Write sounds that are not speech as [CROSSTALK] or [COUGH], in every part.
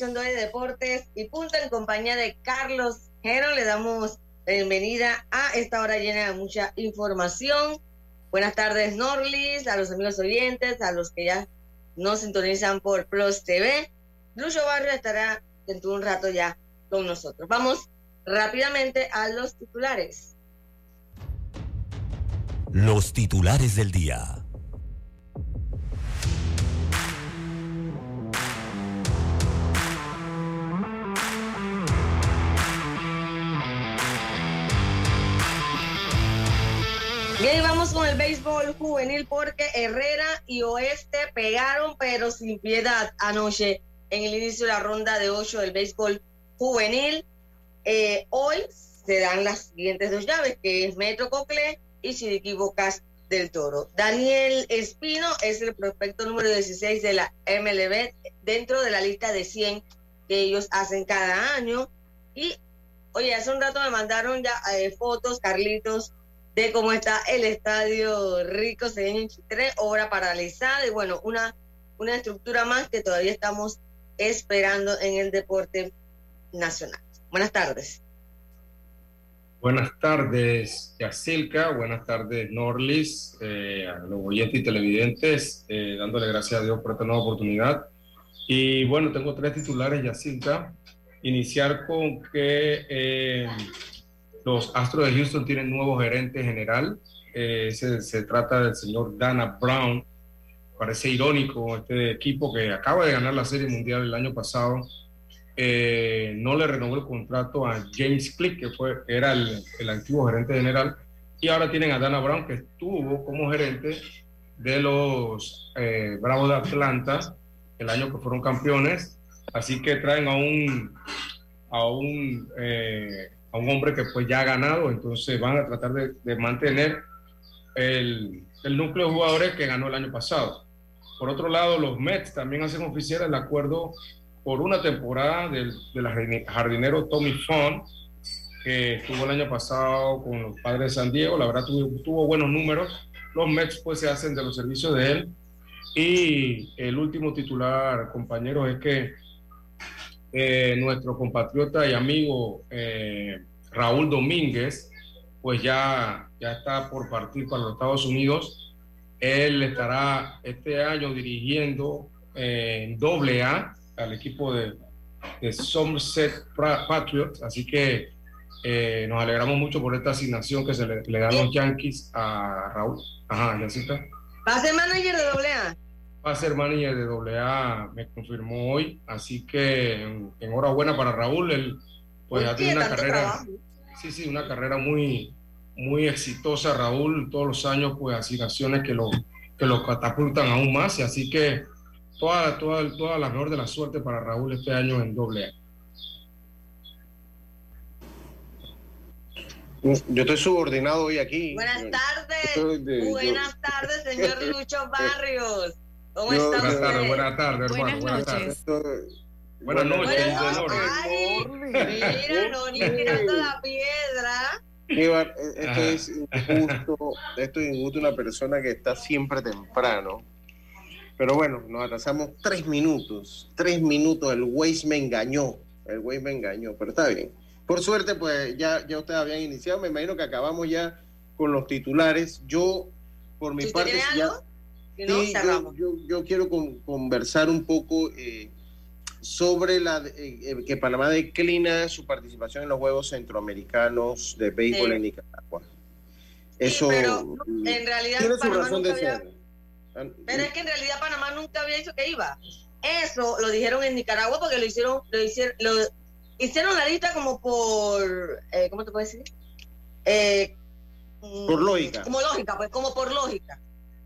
De Deportes y Punto en compañía de Carlos Gero. Le damos bienvenida a esta hora llena de mucha información. Buenas tardes, Norlis, a los amigos oyentes, a los que ya nos sintonizan por Plus TV. Lucho Barrio estará dentro de un rato ya con nosotros. Vamos rápidamente a los titulares. Los titulares del día. Bien, vamos con el béisbol juvenil porque Herrera y Oeste pegaron, pero sin piedad anoche en el inicio de la ronda de ocho del béisbol juvenil. Eh, hoy se dan las siguientes dos llaves, que es Metro Cocle y Siriqui Bocas del Toro. Daniel Espino es el prospecto número 16 de la MLB dentro de la lista de 100 que ellos hacen cada año. Y, oye, hace un rato me mandaron ya eh, fotos, Carlitos, de cómo está el estadio Rico Cedeño Chitré, obra paralizada y bueno, una, una estructura más que todavía estamos esperando en el deporte nacional. Buenas tardes. Buenas tardes, Yacilca. Buenas tardes, Norlis, eh, a los oyentes y televidentes, eh, dándole gracias a Dios por esta nueva oportunidad. Y bueno, tengo tres titulares, Yacilca. Iniciar con que eh, los Astros de Houston tienen nuevo gerente general. Se, se, trata del señor Dana Brown. Parece irónico este equipo que acaba de ganar la Serie Mundial el año pasado eh, no le renovó el contrato a James Click, que fue, era el, antiguo gerente general, y ahora tienen a Dana Brown, que estuvo como gerente de los eh, Bravos de Atlanta el año que fueron campeones, así que traen a un, a un, eh, a un hombre que pues ya ha ganado, entonces van a tratar de, de mantener el, el núcleo de jugadores que ganó el año pasado. Por otro lado, los Mets también hacen oficial el acuerdo por una temporada del, del jardinero Tommy Font, que estuvo el año pasado con los padres de San Diego, la verdad tuvo, buenos números. Los Mets pues se hacen de los servicios de él. Y el último titular, compañero, es que eh, nuestro compatriota y amigo eh, Raúl Domínguez, pues ya, ya está por partir para los Estados Unidos. Él estará este año dirigiendo eh, en doble A al equipo de, de Somerset Patriots, así que nos alegramos mucho por esta asignación que se le, dan los Yankees a Raúl. Ajá, ya está. ¿Va a ser manager de AA? Va a ser manager de AA, me confirmó hoy, así que enhorabuena para Raúl, él pues ha tenido una carrera, sí, sí, una carrera muy, muy exitosa, Raúl, todos los años pues asignaciones que lo, que lo catapultan aún más, y así que toda, toda, toda la mejor de la suerte para Raúl este año en doble A. Yo estoy subordinado hoy aquí. Buenas tardes. buenas tardes, señor [LAUGHS] Lucho Barrios. ¿Cómo está buenas? Tardes, buenas tardes, hermano. Buenas, noches. Buenas noches. mira, Noni tirando la piedra. esto es injusto, esto es injusto una persona que está siempre temprano pero bueno, nos atrasamos tres minutos. Tres minutos. El Waze me engañó. El Waze me engañó, pero está bien. Por suerte, pues ya, ya ustedes habían iniciado. Me imagino que acabamos ya con los titulares. Yo, por mi parte, ya, sí, yo, yo, quiero conversar un poco eh, sobre la eh, eh, que Panamá declina su participación en los Juegos Centroamericanos de béisbol en Nicaragua. Eso pero en realidad tiene su razón de ser. Pero es que en realidad Panamá nunca había dicho que iba. Eso lo dijeron en Nicaragua porque lo hicieron, lo hicieron, lo hicieron la lista como por, eh, ¿cómo te puedo decir? Eh, por mm, lógica. Como lógica, pues como por lógica.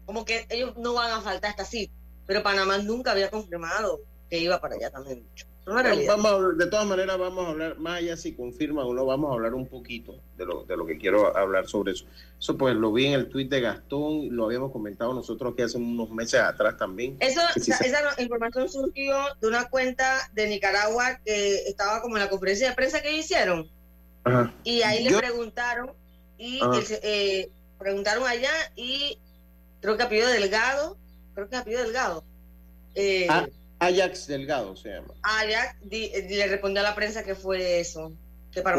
Como que ellos no van a faltar hasta así. Pero Panamá nunca había confirmado que iba para allá también. Vamos de todas maneras, vamos a hablar, más allá si confirma o no, vamos a hablar un poquito de lo, de lo que quiero hablar sobre eso. Eso pues lo vi en el tuit de Gastón, lo habíamos comentado nosotros que hace unos meses atrás también. Eso, esa, información surgió de una cuenta de Nicaragua que estaba como en la conferencia de prensa que hicieron. Y ahí le preguntaron, y eh, preguntaron allá, y creo que ha pedido Delgado, creo que ha pedido Delgado. Eh, ah, Ajax Delgado se llama. Ajax le respondió a la prensa que fue eso. Que para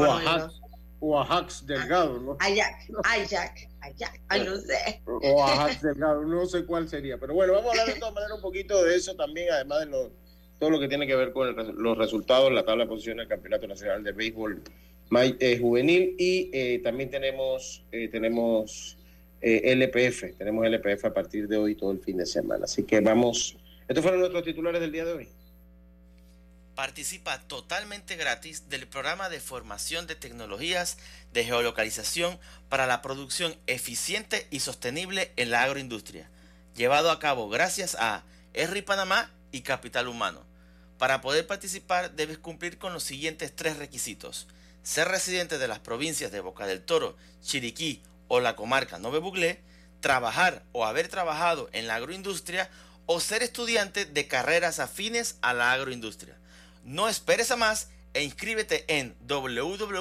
o Ajax Delgado, ¿no? Ajax, Ajax, Ajax, ay, no sé. O Ajax Delgado, no sé cuál sería. Pero bueno, vamos a hablar de todas maneras un poquito de eso también, además de lo, todo lo que tiene que ver con los resultados, la tabla de posiciones del Campeonato Nacional de Béisbol eh, Juvenil y eh, también tenemos, eh, LPF, tenemos LPF a partir de hoy todo el fin de semana. Así que vamos estos fueron nuestros titulares del día de hoy. Participa totalmente gratis del programa de formación de tecnologías de geolocalización para la producción eficiente y sostenible en la agroindustria, llevado a cabo gracias a ERRI Panamá y Capital Humano. Para poder participar debes cumplir con los siguientes tres requisitos. Ser residente de las provincias de Boca del Toro, Chiriquí o la comarca Nove Buglé, trabajar o haber trabajado en la agroindustria o ser estudiante de carreras afines a la agroindustria. No esperes a más e inscríbete en www.esri.pa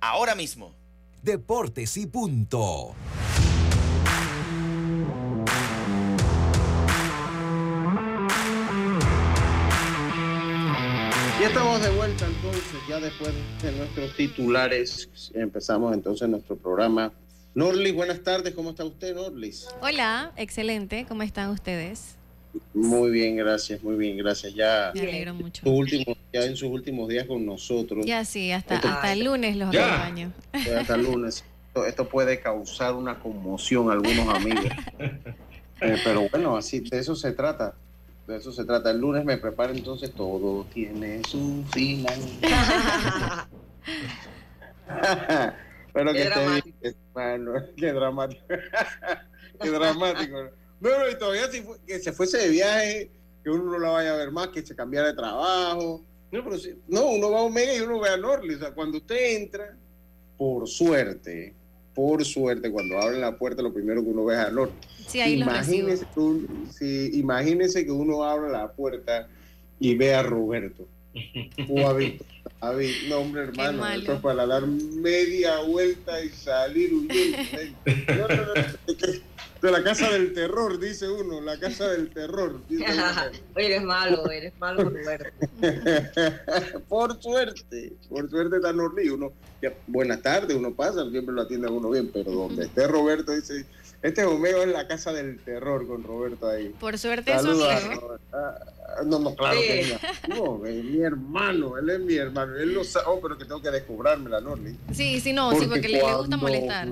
ahora mismo. Deportes y punto. Ya estamos de vuelta entonces, ya después de nuestros titulares, empezamos entonces nuestro programa. Norlis, buenas tardes, ¿cómo está usted, Norlis? Hola, excelente, ¿cómo están ustedes? Muy bien, gracias, muy bien, gracias. Ya, Me alegro mucho. su último, ya en sus últimos días con nosotros, Ya sí, hasta, Esto- hasta el lunes los Ya. acompaño. ya hasta el lunes. [LAUGHS] Esto, esto puede causar una conmoción a algunos amigos. [LAUGHS] Eh, pero bueno, así de eso se trata. De eso se trata. El lunes me preparo entonces todo tiene su final. [LAUGHS] Pero que dices, mano, [LAUGHS] qué dramático. [LAUGHS] qué dramático. No, no, y todavía si fu- que se fuese de viaje, que uno no la vaya a ver más, que se cambiara de trabajo. No, pero si- no, uno va a Omega y uno ve a Norli. O sea, cuando usted entra, por suerte, por suerte, cuando abren la puerta, lo primero que uno ve es a Norli. Sí, ahí imagínese, un- sí, imagínese que uno abre la puerta y ve a Roberto o a Víctor. A Víctor. No, hombre, hermano, esto es para dar media vuelta y salir huyendo. [LAUGHS] No, no, no, de la casa del terror, dice uno, la casa del terror. dice [LAUGHS] eres malo, eres malo, Roberto. [LAUGHS] por suerte, por suerte está Norli. Uno, ya, buenas tardes, uno pasa, siempre lo atiende a uno bien, pero donde esté Roberto, dice, este Omega es la casa del terror con Roberto ahí. Por suerte eso Saludos a amigo. Roberto. Ah, no, no, claro que Sí. es mi, no, es mi hermano, él es mi hermano, él lo sabe, oh, pero que tengo que descubrármela, Norli. Sí, sí, no, sí, Porque porque le, le gusta molestar.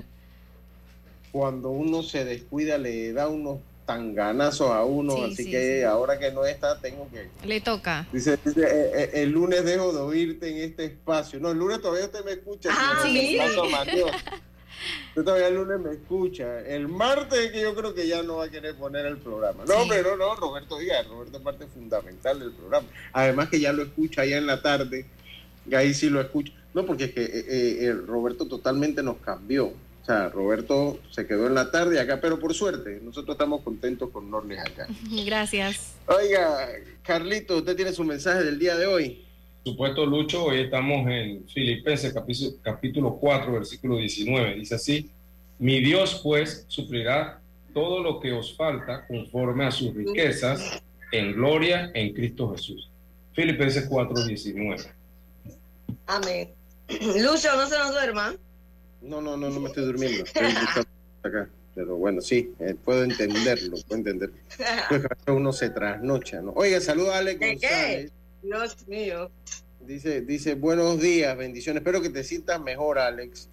Cuando uno se descuida, le da unos tanganazos a uno, Sí, así sí, que sí. ahora que no está, tengo que Le toca. Dice, dice, eh, eh, el lunes dejo de oírte en este espacio. No, el lunes todavía usted me escucha. Ah, sí. Usted todavía el lunes me escucha. El martes es que yo creo que ya no va a querer poner el programa. No, hombre, no, Roberto, diga, Roberto es parte fundamental del programa. Además que ya lo escucha allá en la tarde, y ahí sí lo escucha. No, porque es que eh, eh, Roberto totalmente nos cambió. Sea, Roberto se quedó en la tarde acá, pero por suerte, nosotros estamos contentos con Norles acá. [LAUGHS] Gracias. Oiga, Carlito, usted tiene su mensaje del día de hoy. Supuesto, Lucho, hoy estamos en Filipenses capítulo, capítulo 4, versículo 19. Dice así, mi Dios pues suplirá todo lo que os falta conforme a sus riquezas en gloria en Cristo Jesús. Filipenses 4, 19. Amén. [CLEARS THROAT] Lucho, no se nos duerma. No, no, no, no me estoy durmiendo. Estoy acá. Pero bueno, sí, eh, puedo entenderlo, puedo entenderlo. Pues [LAUGHS] uno se trasnocha, ¿no? Oiga, saluda a Alex ¿De qué? González. Dios mío. Dice, dice, buenos días, bendiciones. Espero que te sientas mejor, Alex.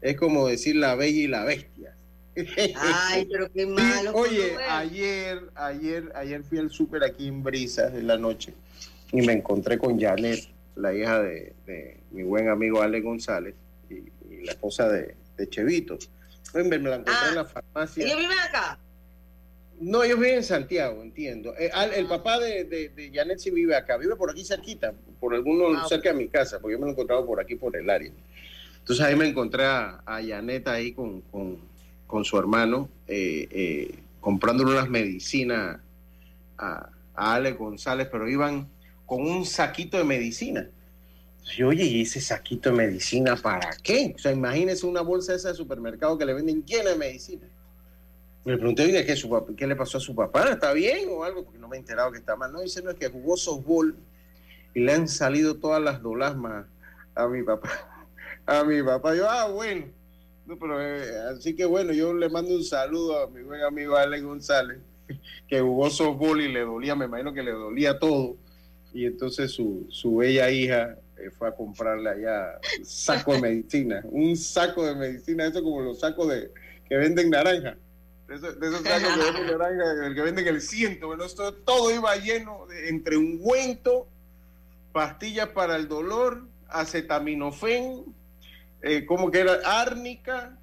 Es como decir la bella y la bestia. [LAUGHS] Ay, pero qué Sí, malo. oye, ayer, ayer, ayer fui al súper aquí en Brisas en la noche y me encontré con Janet, la hija de, de mi buen amigo Ale González y, la esposa de, de Chevito. Me la encontré Ah. en la farmacia. ¿Ellos viven acá? No, ellos viven en Santiago, entiendo. Eh, el papá de, de, de Janet sí vive acá, vive por aquí cerquita, por alguno Ah, cerca de mi casa, porque yo me lo he encontrado por aquí, por el área. Entonces ahí me encontré a, a Janet ahí con, con, con su hermano, eh, eh, comprándole unas medicinas a, a Ale González, pero iban con un saquito de medicina. Entonces yo, oye, ¿y ese saquito de medicina para qué? O sea, imagínese una bolsa esa de supermercado que le venden llena de medicina. Le pregunté, oiga, ¿qué, su ¿qué le pasó a su papá? ¿Está bien o algo? Porque no me he enterado que está mal. No, dice, no, es que jugó softball y le han salido todas las dolasmas a mi papá. A mi papá. Yo, ah, bueno. No, pero, eh, así que bueno, yo le mando un saludo a mi buen amigo Alex González, que jugó softball y le dolía, me imagino que le dolía todo. Y entonces su, su bella hija eh, fue a comprarle allá saco de medicina, un saco de medicina, eso como los sacos de que venden naranja. De sacos que venden naranja, el que venden el ciento, bueno, esto todo iba lleno de, entre ungüento, pastillas para el dolor, acetaminofén, eh, como que era árnica,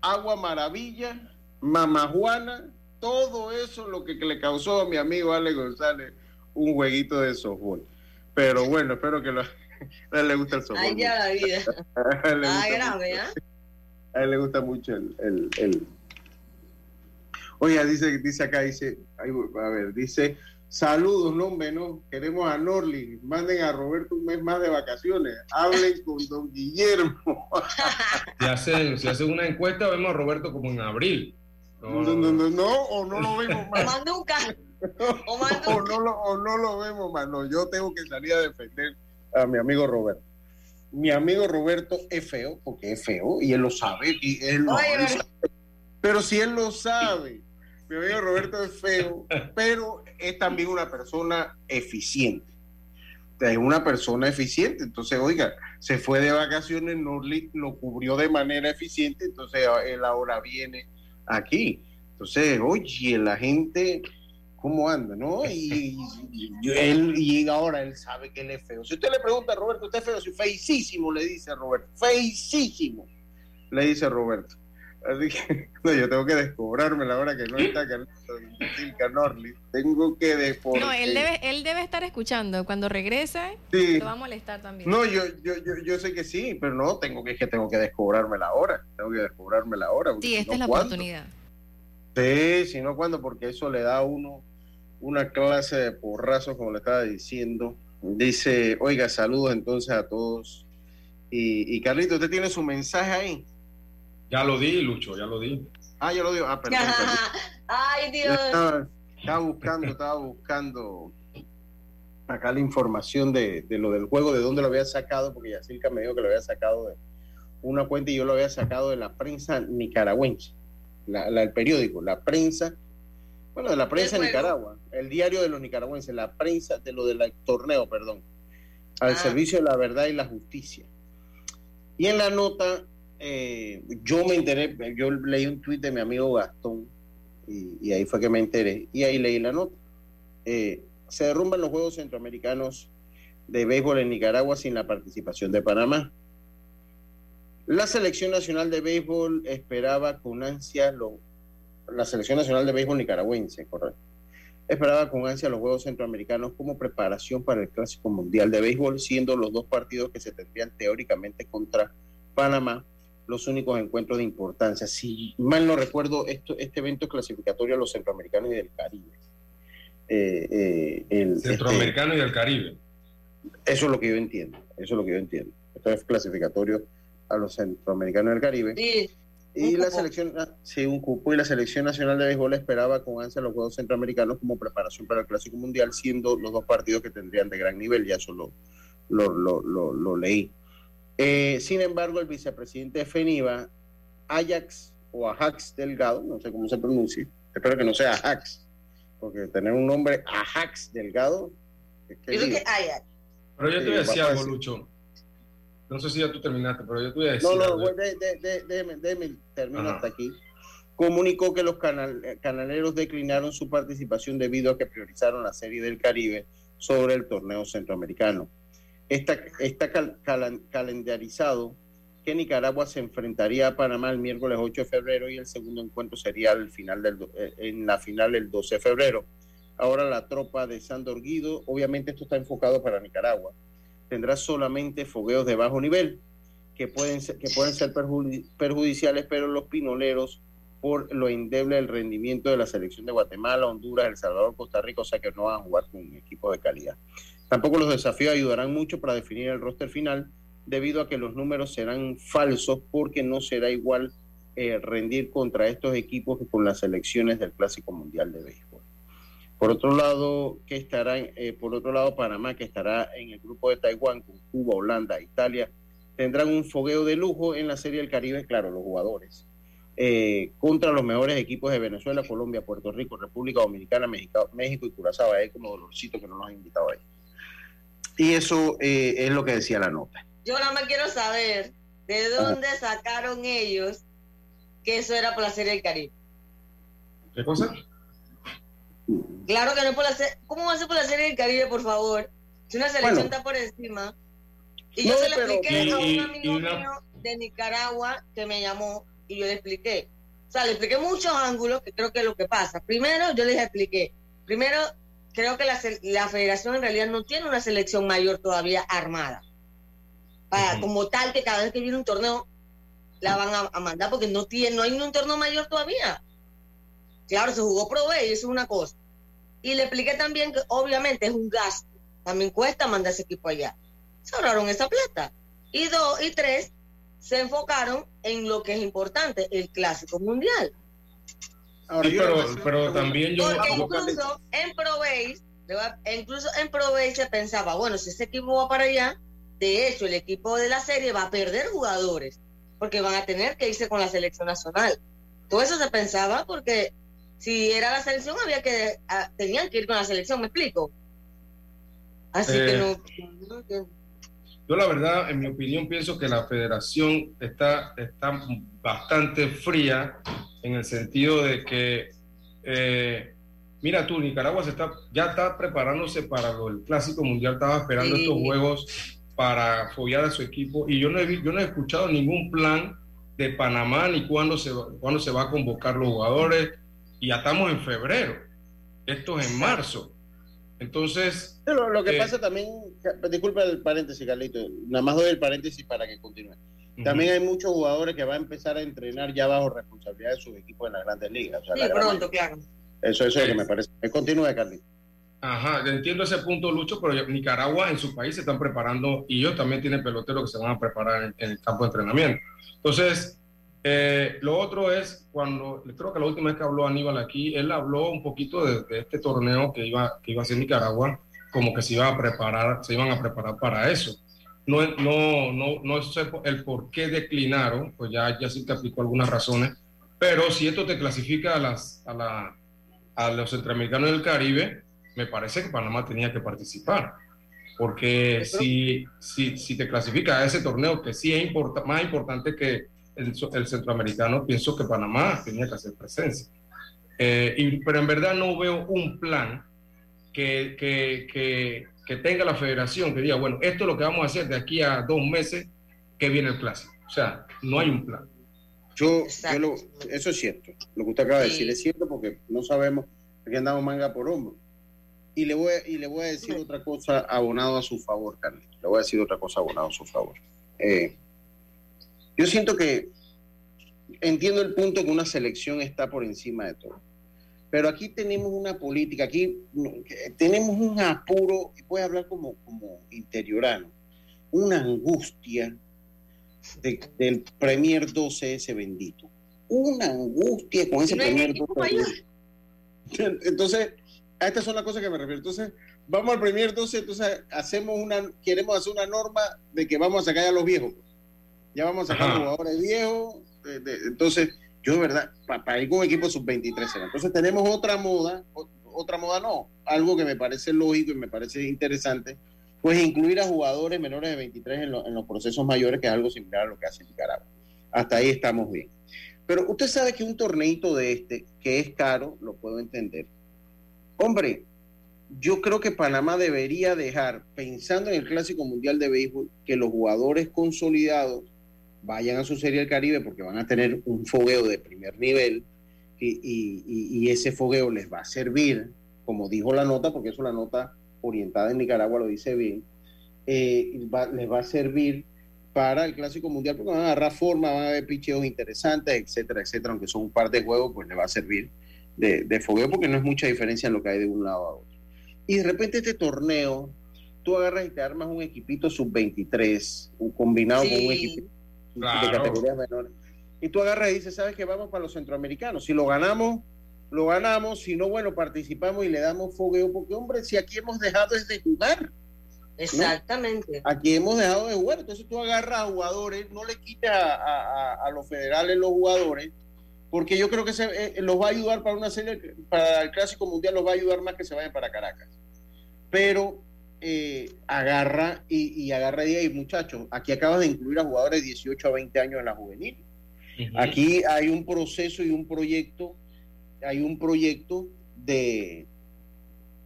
agua maravilla, mamajuana, todo eso lo que, que le causó a mi amigo Ale González un jueguito de softball. Pero bueno, espero que lo- a él le gusta el softball. Ay, ya la vida. [LAUGHS] A él le Ah, gusta grave, mucho- ¿ah? a él le gusta mucho el, el, el- Oiga, dice, dice acá, dice, ay, a ver, dice, Saludos, no, hombre, no. Queremos a Norli. Manden a Roberto un mes más de vacaciones. Hablen con don Guillermo. [LAUGHS] si, hacen, si hacen una encuesta, vemos a Roberto como en abril. No, no, no, no, no o no lo vemos [LAUGHS] más. O más nunca. O, más o, no lo, o no lo vemos más. No, yo tengo que salir a defender a mi amigo Roberto. Mi amigo Roberto es feo, porque es feo, y él lo sabe. Y él lo, Oye, sabe. Pero si él lo sabe, mi amigo Roberto es feo, pero es también una persona eficiente. Es una persona eficiente. Entonces, oiga, se fue de vacaciones, Norli lo cubrió de manera eficiente, entonces él ahora viene aquí. Entonces, oye, la gente, ¿cómo anda? ¿No? [LAUGHS] Y, y- él, y ahora él sabe que él es feo. Si usted le pregunta a Roberto, ¿usted es feo? Sí, feicísimo, le dice a Roberto. Feicísimo, le dice a Roberto. Así que [LAUGHS] no, yo tengo que descobrarme la hora que no está Carlito y Silka Norli. Tengo que descobrar. No, él debe, él debe estar escuchando. Cuando regrese, Sí. lo va a molestar también. No, yo, yo, yo, yo sé que sí, pero no, tengo que, es que tengo que descobrarme la hora. Tengo que descobrarme la hora. sí, si esta no, es la ¿cuándo? oportunidad. Sí, si no, ¿cuándo? Porque eso le da a uno una clase de porrazos, como le estaba diciendo. Dice, oiga, saludos entonces a todos. Y, y Carlito, ¿usted tiene su mensaje ahí? Ya lo di, Lucho, ya lo di. Ah, yo lo digo. Ah, perdón. [LAUGHS] Ay, Dios. Estaba, estaba buscando, estaba buscando acá la información de, de lo del juego, de dónde lo había sacado, porque Yacirca me dijo que lo había sacado de una cuenta y yo lo había sacado de la prensa nicaragüense, la, la- el periódico, la prensa, bueno, de la prensa de. Nicaragua, el diario de los nicaragüenses, la prensa de lo del torneo, perdón, al Ah. servicio de la verdad y la justicia. Y en la nota, eh, yo me enteré, yo leí un tuit de mi amigo Gastón, y, y ahí fue que me enteré, y ahí leí la nota. Eh, se derrumban los Juegos Centroamericanos de Béisbol en Nicaragua sin la participación de Panamá. La selección nacional de béisbol esperaba con ansia lo- la selección nacional de béisbol nicaragüense, correcto. Esperaba con ansia los Juegos Centroamericanos como preparación para el Clásico Mundial de Béisbol, siendo los dos partidos que se tendrían teóricamente contra Panamá los únicos encuentros de importancia. Si mal no recuerdo, esto, este evento es clasificatorio a los centroamericanos y del Caribe. Eh, eh, el- Centroamericano y del Caribe. este, eso es lo que yo entiendo. Eso es lo que yo entiendo. Esto es clasificatorio a los centroamericanos y del Caribe. Sí, Y la selección, ah, sí, un cupo y la selección nacional de béisbol esperaba con ansia los Juegos Centroamericanos como preparación para el Clásico Mundial, siendo los dos partidos que tendrían de gran nivel, ya eso lo, lo, lo- lo- lo leí. Eh, sin embargo, el vicepresidente de FENIVA, Ajax o Ajax Delgado, no sé cómo se pronuncia, espero que no sea Ajax, porque tener un nombre Ajax Delgado, es que. Pero yo te voy a decir algo. Lucho. No sé si ya tú terminaste, pero yo te voy a decir. No, no, algo. güey, de- de- de- déjeme, déjeme, termino Ajá. hasta aquí. Comunicó que los canal- eh, canaleros declinaron su participación debido a que priorizaron la Serie del Caribe sobre el torneo centroamericano. Está, está cal- calendarizado que Nicaragua se enfrentaría a Panamá el miércoles 8 de febrero y el segundo encuentro sería al final del, eh, en la final el 12 de febrero. Ahora la tropa de Sandor Guido, obviamente esto está enfocado para Nicaragua, tendrá solamente fogueos de bajo nivel que pueden ser, que pueden ser perjudi- perjudiciales, pero los pinoleros por lo endeble del rendimiento de la selección de Guatemala, Honduras, El Salvador, Costa Rica, o sea que no van a jugar con equipos de calidad. Tampoco los desafíos ayudarán mucho para definir el roster final, debido a que los números serán falsos porque no será igual eh, rendir contra estos equipos que con las selecciones del Clásico Mundial de Béisbol. Por otro lado, que estará, eh, por otro lado, Panamá, que estará en el grupo de Taiwán con Cuba, Holanda, Italia, tendrán un fogueo de lujo en la Serie del Caribe, claro, los jugadores, eh, contra los mejores equipos de Venezuela, Colombia, Puerto Rico, República Dominicana, México, México y Curazao. Ahí como dolorcito que no nos han invitado ahí. Y eso eh, es lo que decía la nota. Yo nada más quiero saber de dónde sacaron ellos que eso era por la Serie del Caribe. ¿Qué cosa? Claro que no es por la serie. ¿Cómo va a ser por la Serie del Caribe, por favor? Si una selección Bueno. está por encima. Y No, yo se lo pero- expliqué a Y- un amigo mío de Nicaragua que me llamó y yo le expliqué. O sea, le expliqué muchos ángulos que creo que es lo que pasa. Primero, yo les expliqué. Primero, creo que la, la federación en realidad no tiene una selección mayor todavía armada. Para. Como tal, que cada vez que viene un torneo la van a, a mandar porque no tiene, no hay ni un torneo mayor todavía. Claro, se jugó Pro B y eso es una cosa. Y le expliqué también que obviamente es un gasto. También cuesta mandar ese equipo allá. Se ahorraron esa plata. Y dos, y tres, se enfocaron en lo que es importante, el clásico mundial. Ahora, pero, pero también yo... Porque incluso en Proveis, incluso en Proveis se pensaba, bueno, si ese equipo va para allá, de hecho el equipo de la serie va a perder jugadores, porque van a tener que irse con la selección nacional. Todo eso se pensaba porque si era la selección había que, ah, tenían que ir con la selección, ¿me explico? Así que Eh, no... Yo la verdad, en mi opinión, pienso que la federación está, está bastante fría en el sentido de que, eh, mira tú, Nicaragua se está, ya está preparándose para el Clásico Mundial, estaba esperando Sí. estos juegos para follar a su equipo y yo no he, yo no he escuchado ningún plan de Panamá ni cuándo se, cuándo se va a convocar los jugadores y ya estamos en febrero, esto es en marzo. Entonces, Lo, lo que Eh, pasa también, disculpa el paréntesis, Carlito, nada más doy el paréntesis para que continúe. También hay muchos jugadores que van a empezar a entrenar ya bajo responsabilidad de sus equipos en las grandes ligas. O sea, Sí, la pronto, claro. Eso, eso es lo que me parece. Eh, Continúe, Carlito. Ajá, entiendo ese punto, Lucho, pero Nicaragua en su país se están preparando y ellos también tienen peloteros que se van a preparar en, en el campo de entrenamiento. Entonces, eh, lo otro es cuando, creo que la última vez que habló Aníbal aquí, él habló un poquito de, de este torneo que iba, que iba a ser Nicaragua, como que se iba a preparar, se iban a preparar para eso. No, no, no, no sé el por qué declinaron, pues ya, ya sí te aplicó algunas razones, pero si esto te clasifica a, las, a, la, a los centroamericanos del Caribe, me parece que Panamá tenía que participar. Porque si, si, si te clasifica a ese torneo, que sí es importa- más importante que el, centroamericano, pienso que Panamá tenía que hacer presencia. Eh, y- pero en verdad no veo un plan que, que, que, que tenga la federación que diga, bueno, esto es lo que vamos a hacer de aquí a dos meses que viene el clásico. O sea, no hay un plan. Yo, yo lo- eso es cierto. Lo que usted acaba de Sí. decir es cierto porque no sabemos que andamos manga por hombro. Y le voy, a- y le voy a decir otra cosa abonado a su favor, Carlito. Le voy a decir otra cosa abonado a su favor. Eh, yo siento que entiendo el punto que una selección está por encima de todo. Pero aquí tenemos una política, aquí tenemos un apuro, y voy a hablar como, como interiorano, una angustia de- del Premier 12 ese bendito. Una angustia con ese No Premier equipo 12. allá. Entonces, a estas son las cosas que me refiero. Entonces, vamos al Premier 12, entonces hacemos una, queremos hacer una norma de que vamos a sacar a los viejos. Ya vamos a sacar Ajá. jugadores viejos. de- de- entonces, yo de verdad, para ir con equipo sub-23. Entonces, tenemos otra moda, o- otra moda no, algo que me parece lógico y me parece interesante, pues incluir a jugadores menores de 23 en, lo- en los procesos mayores, que es algo similar a lo que hace Nicaragua. Hasta ahí estamos bien. Pero usted sabe que un torneito de este, que es caro, lo puedo entender. Hombre, yo creo que Panamá debería dejar, pensando en el Clásico Mundial de Béisbol, que los jugadores consolidados vayan a su Serie del Caribe porque van a tener un fogueo de primer nivel y, y- y- ese fogueo les va a servir, como dijo la nota, porque eso la nota orientada en Nicaragua lo dice bien, eh, va- les va a servir para el Clásico Mundial porque van a agarrar forma, van a haber picheos interesantes, etcétera, etcétera, aunque son un par de juegos, pues les va a servir de, de fogueo porque no es mucha diferencia en lo que hay de un lado a otro. Y de repente este torneo, tú agarras y te armas un equipito sub-23, un combinado con un Sí. Equipo de Claro. categorías menores. Y tú agarras y dices, ¿sabes qué? Vamos para los centroamericanos. Si lo ganamos, lo ganamos. Si no, bueno, participamos y le damos fogueo. Porque, hombre, si aquí hemos dejado es de jugar. Exactamente. Aquí hemos dejado de jugar. Entonces tú agarras a jugadores, no le quites a, a- a- a los federales los jugadores, porque yo creo que se, eh, los va a ayudar para una serie, para el Clásico Mundial, los va a ayudar más que se vayan para Caracas. Pero eh, agarra y, y agarra y diga, "Ey, muchachos, aquí acabas de incluir a jugadores de 18 a 20 años en la juvenil. Aquí hay un proceso y un proyecto, hay un proyecto de,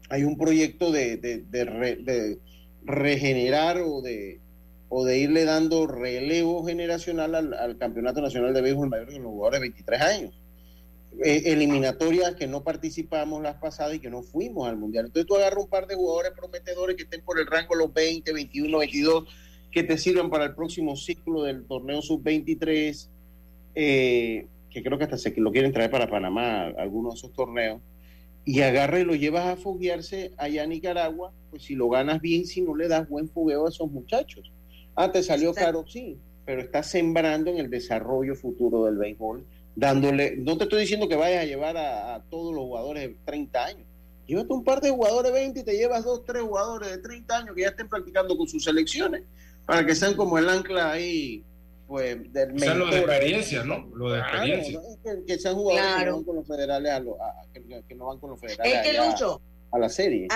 hay un proyecto de, de- de re- de regenerar o de, o de irle dando relevo generacional al, al Campeonato Nacional de Béisbol Mayor con los jugadores de 23 años. Eh, eliminatorias que no participamos las pasadas y que no fuimos al Mundial. Entonces tú agarras un par de jugadores prometedores que estén por el rango los 20, 21, 22, que te sirvan para el próximo ciclo del torneo sub-23, eh, que creo que hasta se lo quieren traer para Panamá, algunos de esos torneos, y agarra y lo llevas a foguearse allá a Nicaragua, pues si lo ganas bien, si no le das buen fogueo a esos muchachos. Ah, te salió caro, sí, pero estás sembrando en el desarrollo futuro del béisbol, dándole, no te estoy diciendo que vayas a llevar a, a todos los jugadores de 30 años, llévate un par de jugadores de 20 y te llevas dos, tres jugadores de 30 años que ya estén practicando con sus selecciones, para que sean como el ancla ahí pues del o sea, lo de experiencia, ¿no? Lo de Claro, experiencia. ¿no? Que, que sean jugadores que no van con los federales a, lo- a- que, que no van con los federales Es que allá Lucho, a la serie.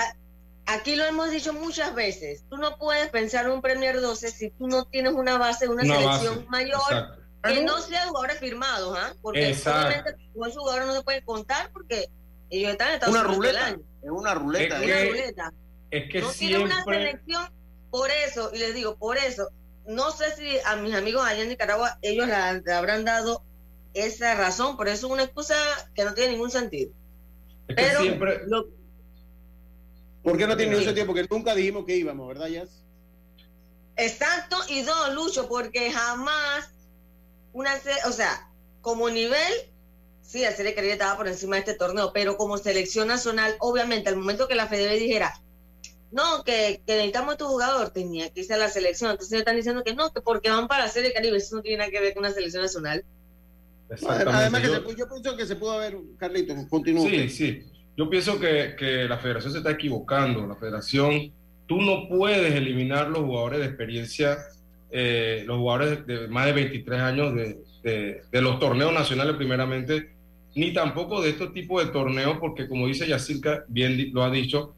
Aquí lo hemos dicho muchas veces, tú no puedes pensar un Premier 12 si tú no tienes una base, una, Una selección base, mayor exacto. Que no sean jugadores firmados, ¿ah? Porque Exacto. obviamente con esos jugadores no se pueden contar porque ellos están en Estados una Unidos ruleta, año. es una ruleta. Es Una que- ruleta. Es que no tiene una selección por eso, y les digo, por eso, no sé si a mis amigos allá en Nicaragua ellos la- le habrán dado esa razón, pero eso es una excusa que no tiene ningún sentido. Es que Pero siempre. lo- ¿Por qué no tiene Sí. ese tiempo? Porque nunca dijimos que íbamos, ¿verdad, Jazz? Exacto, y dos, Lucho, porque jamás una, o sea, como nivel, sí, la serie Caribe estaba por encima de este torneo, pero como selección nacional, obviamente, al momento que la FDB dijera, no, que, que necesitamos tu jugador, tenía que irse a la selección, entonces están diciendo que no, que porque van para la serie Caribe, eso no tiene nada que ver con una selección nacional. Además, que Yo- se yo pienso que se pudo haber, Carlitos, continúa. Sí, sí. Yo pienso que, que la federación se está equivocando. La federación, tú no puedes eliminar los jugadores de experiencia, eh, los jugadores de más de 23 años de, los torneos nacionales primeramente, ni tampoco de estos tipos de torneos, porque como dice Yacirca, bien lo ha dicho,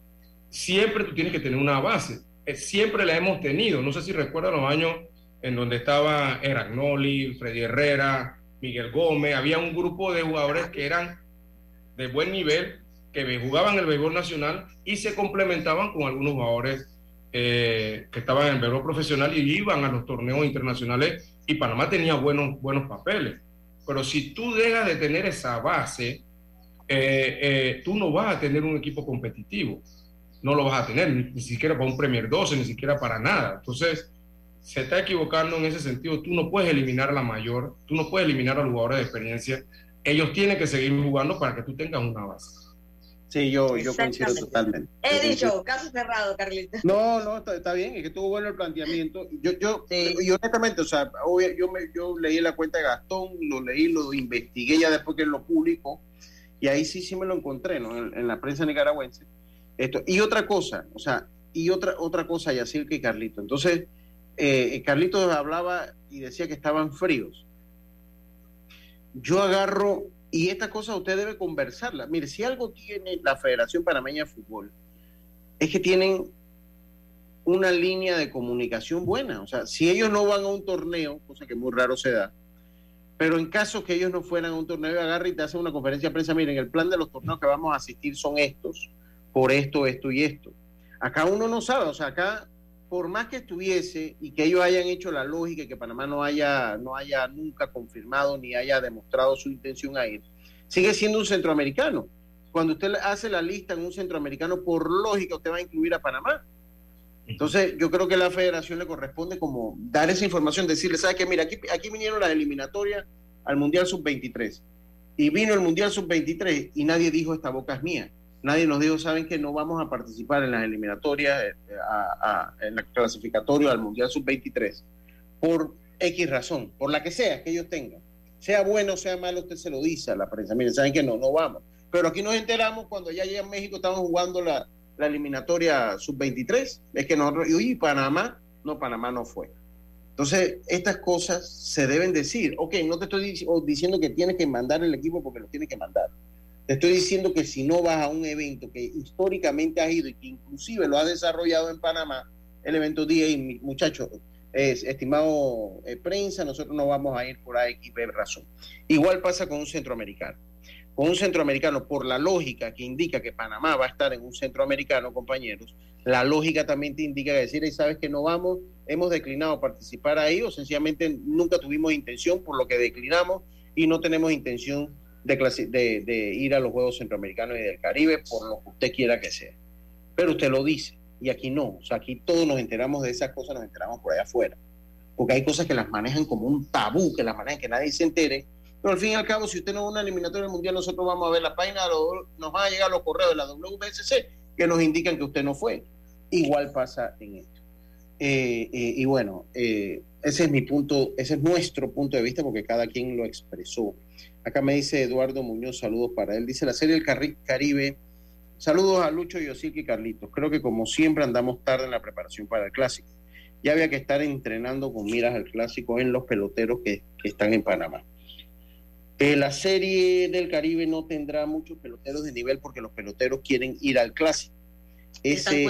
siempre tú tienes que tener una base. Eh, Siempre la hemos tenido. No sé si recuerdan los años en donde estaba Eragnoli, Freddy Herrera, Miguel Gómez, había un grupo de jugadores que eran de buen nivel, que jugaban el béisbol nacional y se complementaban con algunos jugadores eh, que estaban en el béisbol profesional y iban a los torneos internacionales y Panamá tenía buenos, buenos papeles. Pero si tú dejas de tener esa base, eh, eh, tú no vas a tener un equipo competitivo. No lo vas a tener, ni, ni siquiera para un Premier 12, ni siquiera para nada. Entonces, se está equivocando en ese sentido. Tú no puedes eliminar a la mayor, tú no puedes eliminar a los jugadores de experiencia. Ellos tienen que seguir jugando para que tú tengas una base. Sí, yo, yo coincido totalmente. He Yo coincido. dicho, caso cerrado, Carlita. No, no, está, está bien, es que estuvo bueno el planteamiento. Yo, yo, Sí. y honestamente, o sea, obvio, yo, me, yo leí la cuenta de Gastón, lo leí, lo investigué ya después que lo publicó, y ahí sí, sí me lo encontré, ¿no? En, en la prensa nicaragüense. Esto, y otra cosa, o sea, y otra, otra cosa, Yacir que Carlito. Entonces, eh, Carlitos hablaba y decía que estaban fríos. Yo agarro, y esta cosa usted debe conversarla. Mire, si algo tiene la Federación Panameña de Fútbol, es que tienen una línea de comunicación buena. O sea, si ellos no van a un torneo, cosa que muy raro se da, pero en caso que ellos no fueran a un torneo, agarra y te hace una conferencia de prensa, miren, el plan de los torneos que vamos a asistir son estos, por esto, esto y esto. Acá uno no sabe, o sea, acá, por más que estuviese y que ellos hayan hecho la lógica y que Panamá no haya, no haya nunca confirmado ni haya demostrado su intención a ir, sigue siendo un centroamericano. Cuando usted hace la lista en un centroamericano, por lógica usted va a incluir a Panamá. Entonces, yo creo que a la federación le corresponde como dar esa información, decirle, ¿sabes qué? Mira, aquí, aquí vinieron las eliminatorias al Mundial Sub-23 y vino el Mundial Sub-23 y nadie dijo esta boca es mía. Nadie nos dijo, ¿saben que no vamos a participar en las eliminatorias, eh, a- a- en la clasificatoria al Mundial Sub-23? Por X razón, por la que sea que ellos tengan. Sea bueno sea malo, usted se lo dice a la prensa. Miren, ¿saben que no? No vamos. Pero aquí nos enteramos cuando ya allá en México estaban jugando la, la eliminatoria sub-23, es que nosotros, y Panamá, no, Panamá no fue. Entonces, estas cosas se deben decir. Ok, no te estoy diciendo que tienes que mandar el equipo porque lo tienes que mandar. Te estoy diciendo que si no vas a un evento que históricamente has ido y que inclusive lo has desarrollado en Panamá, el evento DA, muchachos, es, estimado eh, prensa, nosotros no vamos a ir por A, X, B razón. Igual pasa con un centroamericano con un centroamericano, por la lógica que indica que Panamá va a estar en un centroamericano, compañeros, la lógica también te indica que decir, "Ey, sabes que no vamos, hemos declinado participar ahí o sencillamente nunca tuvimos intención, por lo que declinamos y no tenemos intención de, ir a los Juegos Centroamericanos y del Caribe, por lo que usted quiera que sea. Pero usted lo dice, y aquí no, o sea, aquí todos nos enteramos de esas cosas, nos enteramos por allá afuera, porque hay cosas que las manejan como un tabú, que las manejan que nadie se entere, Pero al fin y al cabo, si usted no a una eliminatoria mundial, nosotros vamos a ver la página, nos van a llegar los correos de la WBSC que nos indican que usted no fue. Igual pasa en esto. Eh, eh, y bueno, eh, ese es mi punto, ese es nuestro punto de vista porque cada quien lo expresó. Acá me dice Eduardo Muñoz, saludos para él. Dice la serie El Caribe. Saludos a Lucho, Yosique y Carlitos. Creo que como siempre andamos tarde en la preparación para el clásico. Ya había que estar entrenando con miras al clásico en los peloteros que, están en Panamá. la serie del Caribe no tendrá muchos peloteros de nivel porque los peloteros quieren ir al clásico. Ese,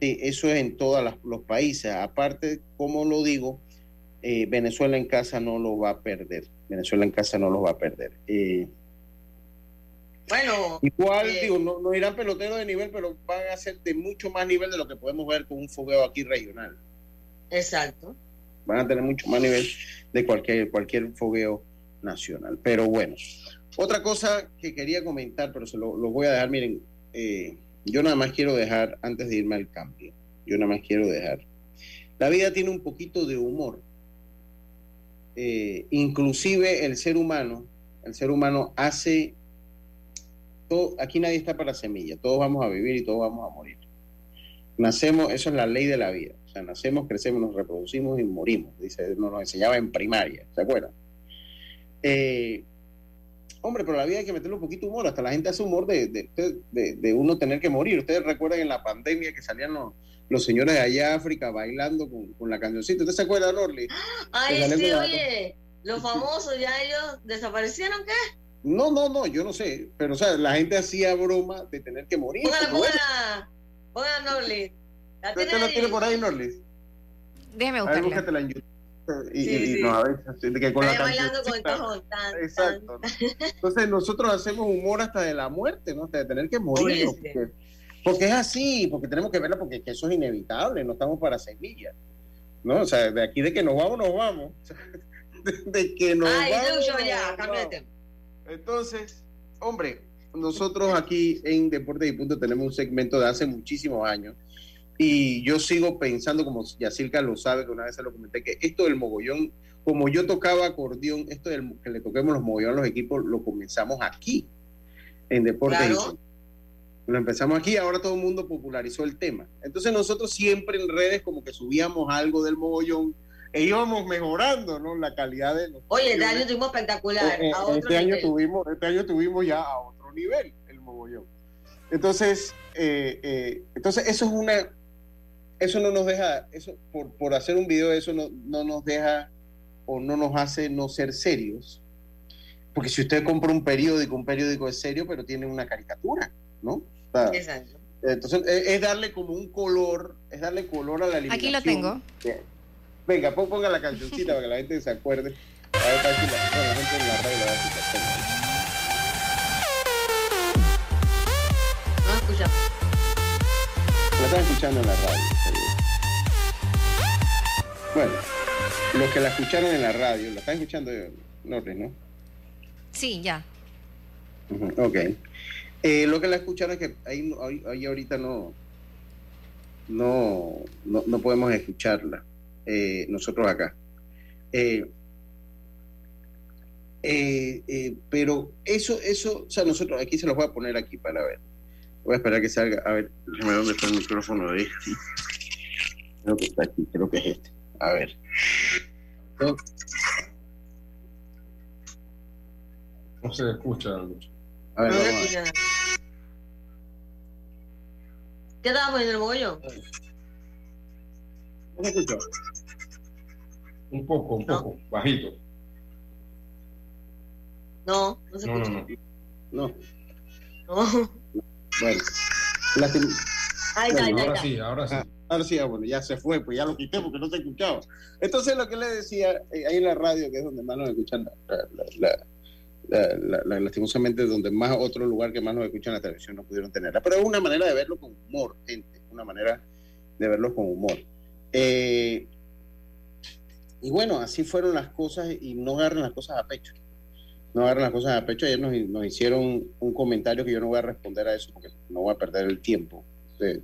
eso es en todos los países. Aparte, como lo digo, eh, Venezuela en casa no lo va a perder. Venezuela en casa no lo va a perder. Eh, bueno. Igual, eh, digo, no, irán peloteros de nivel, pero van a ser de mucho más nivel de lo que podemos ver con un fogueo aquí regional. Exacto. Van a tener mucho más nivel de cualquier, cualquier fogueo nacional. Pero bueno, otra cosa que quería comentar, pero se lo, voy a dejar, miren, eh, yo nada más quiero dejar, antes de irme al cambio, yo nada más quiero dejar. La vida tiene un poquito de humor. Eh, inclusive el ser humano, el ser humano hace, todo, aquí nadie está para semilla, todos vamos a vivir y todos vamos a morir. Nacemos, eso es la ley de la vida. O sea, nacemos, crecemos, nos reproducimos y morimos. Dice, nos lo enseñaba en primaria, ¿se acuerdan? Eh, Hombre, pero la vida hay que meterle un poquito de humor. Hasta la gente hace humor de, de, uno tener que morir. Ustedes recuerdan en la pandemia que salían los, señores de allá África bailando con, la cancioncita. ¿Usted se acuerda, Norli? Ay, sí, oye. Los famosos ya ellos desaparecieron, ¿qué? No, no, no, yo no sé. Pero, o sea, la gente hacía broma de tener que morir. Póngala, póngala, póngala, Norli. ¿Usted no tiene por ahí, Norli? Déjeme buscarla. en YouTube y, no, a veces, que con la Exacto. Entonces nosotros hacemos humor hasta de la muerte, ¿no? Hasta de tener que morir. porque, es así, porque tenemos que verla, porque eso es inevitable, no estamos para semillas. ¿No? O sea, de aquí de que nos vamos, nos vamos. [LAUGHS] De, que nos vamos. ya, Entonces, hombre, nosotros aquí en Deportes y Punto tenemos un segmento de hace muchísimos años y yo sigo pensando, como Yacirca lo sabe, que una vez se lo comenté, que esto del mogollón, como yo tocaba acordeón, esto del que le toquemos los mogollones a los equipos, lo comenzamos aquí, en Deportes. Lo empezamos aquí, ahora todo el mundo popularizó el tema. Entonces nosotros siempre en redes como que subíamos algo del mogollón e íbamos mejorando, ¿no? La calidad de los... Oye, este año tuvimos espectacular. Eh, eh, este, año tuvimos, este año tuvimos ya a otro nivel el mogollón. Entonces, eh, entonces eso es una eso no nos deja, eso por, por hacer un video, eso no, no, nos deja o no nos hace no ser serios. Porque si usted compra un periódico, un periódico es serio, pero tiene una caricatura, ¿no? Exacto. Entonces, es, darle como un color, es darle color a la eliminación. Aquí lo tengo. Venga, ponga la cancioncita para que la gente se acuerde. A ver, para que la, la gente en la radio la No escuchamos. La están escuchando en la radio. Bueno, los que la escucharon en la radio, la están escuchando Norte, ¿no? Sí, ya. ok. Eh, lo que la escucharon es que ahí, ahí, ahorita no, no, no, podemos escucharla, eh, nosotros acá. Eh, pero eso, eso, o sea, nosotros aquí se los voy a poner aquí para ver. Voy a esperar que salga. A ver, déjame dónde está el micrófono ahí. Creo que está aquí, creo que es este. A ver. No se escucha mucho. A ver, no ¿Qué estaba en el bollo? ¿No se escucha? Un poco, un poco, bajito. No, no se escucha. No, no, no. No. Bueno. Ahí está, ahora sí, ahora sí. Ah, Ahora sí, bueno, ya se fue, pues ya lo quité porque no se escuchaba. Entonces lo que le decía, eh, ahí en la radio, que es donde más nos escuchan, lastimosamente donde más otro lugar que más nos escuchan la televisión no pudieron tenerla. Pero es una manera de verlo con humor, gente, una manera de verlo con humor. Eh, y bueno, así fueron las cosas y no agarren las cosas a pecho. No agarren las cosas a pecho. Ayer nos, nos hicieron un comentario que yo no voy a responder a eso porque no voy a perder el tiempo.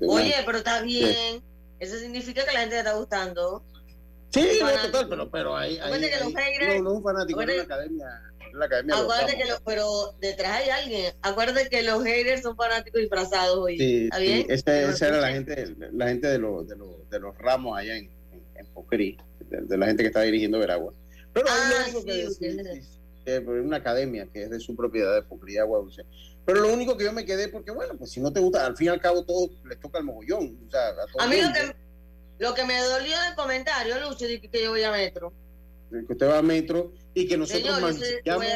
Oye, pero está bien. Eso significa que la gente le está gustando. Sí, no, total, pero, pero ahí, ahí, que los haters, no, no un fanático, es la academia, la academia acuérdate que lo, pero detrás hay alguien. Acuérdate que los haters son fanáticos disfrazados hoy. Sí, ¿Está bien? esa, era la gente, la gente de, los, de, los, de los ramos allá en, en, Pocri, de, la gente que está dirigiendo Veragua. Pero ah, lo que es una academia que es de su propiedad de Pocri, Agua Dulce. Pero lo único que yo me quedé, porque bueno, pues si no te gusta, al fin y al cabo todo les toca el mogollón. O sea, a, mí lo que, lo que, me dolió del comentario, Lucho, que, que yo voy a Metro. Que usted va a Metro y que nosotros mancillamos.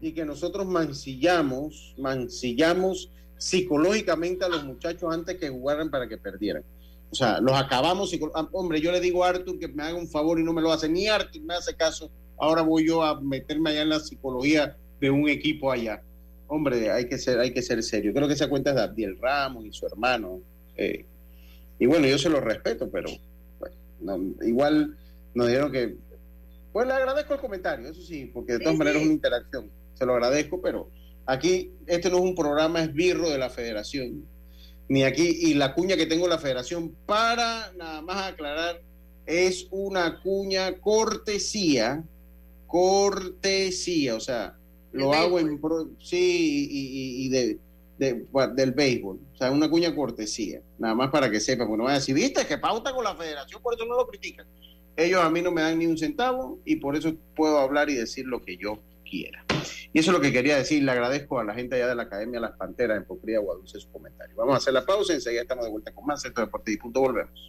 Y que nosotros mancillamos, mancillamos psicológicamente a los muchachos antes que jugaran para que perdieran. O sea, los acabamos. Ah, hombre, yo le digo a Arthur que me haga un favor y no me lo hace. Ni Arthur me hace caso. Ahora voy yo a meterme allá en la psicología de un equipo allá hombre, hay que ser, hay que ser serio. Creo que esa cuenta es de Abdiel Ramos y su hermano. Eh, y bueno, yo se lo respeto, pero igual nos dijeron que. Pues le agradezco el comentario, eso sí, porque de todas maneras es una interacción. Se lo agradezco, pero aquí este no es un programa esbirro de la federación. Ni aquí, y la cuña que tengo en la federación, para nada más aclarar, es una cuña cortesía, cortesía, o sea, lo hago en pro, sí y, de, del béisbol, o sea, una cuña cortesía, nada más para que sepa, porque no vaya a decir, viste que pauta con la federación, por eso no lo critican. Ellos a mí no me dan ni un centavo y por eso puedo hablar y decir lo que yo quiera. Y eso es lo que quería decir. Le agradezco a la gente allá de la Academia Las Panteras en Pocría Guadalupe su comentario. Vamos a hacer la pausa y enseguida estamos de vuelta con más Centro Deportivo y punto volvemos.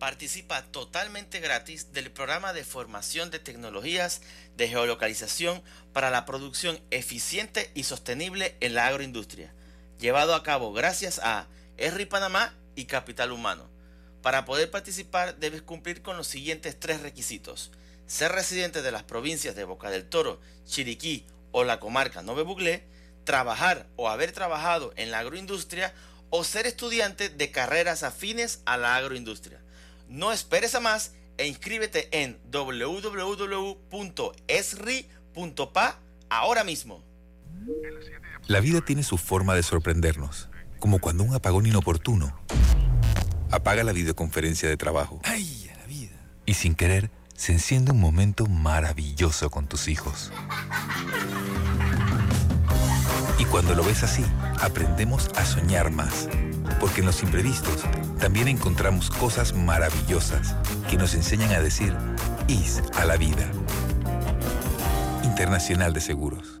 Participa totalmente gratis del programa de formación de tecnologías de geolocalización para la producción eficiente y sostenible en la agroindustria, llevado a cabo gracias a ERRI Panamá y Capital Humano. Para poder participar debes cumplir con los siguientes tres requisitos. Ser residente de las provincias de Boca del Toro, Chiriquí o la comarca Nove Buglé, trabajar o haber trabajado en la agroindustria o ser estudiante de carreras afines a la agroindustria. No esperes a más e inscríbete en www.esri.pa ahora mismo. La vida tiene su forma de sorprendernos, como cuando un apagón inoportuno apaga la videoconferencia de trabajo. ¡Ay, la vida! Y sin querer, se enciende un momento maravilloso con tus hijos. Y cuando lo ves así, aprendemos a soñar más porque en los imprevistos también encontramos cosas maravillosas que nos enseñan a decir IS a la vida. Internacional de Seguros.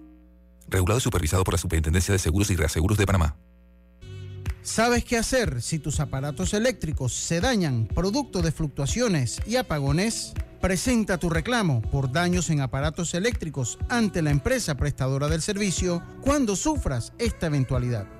Regulado y supervisado por la Superintendencia de Seguros y Reaseguros de Panamá. ¿Sabes qué hacer si tus aparatos eléctricos se dañan producto de fluctuaciones y apagones? Presenta tu reclamo por daños en aparatos eléctricos ante la empresa prestadora del servicio cuando sufras esta eventualidad.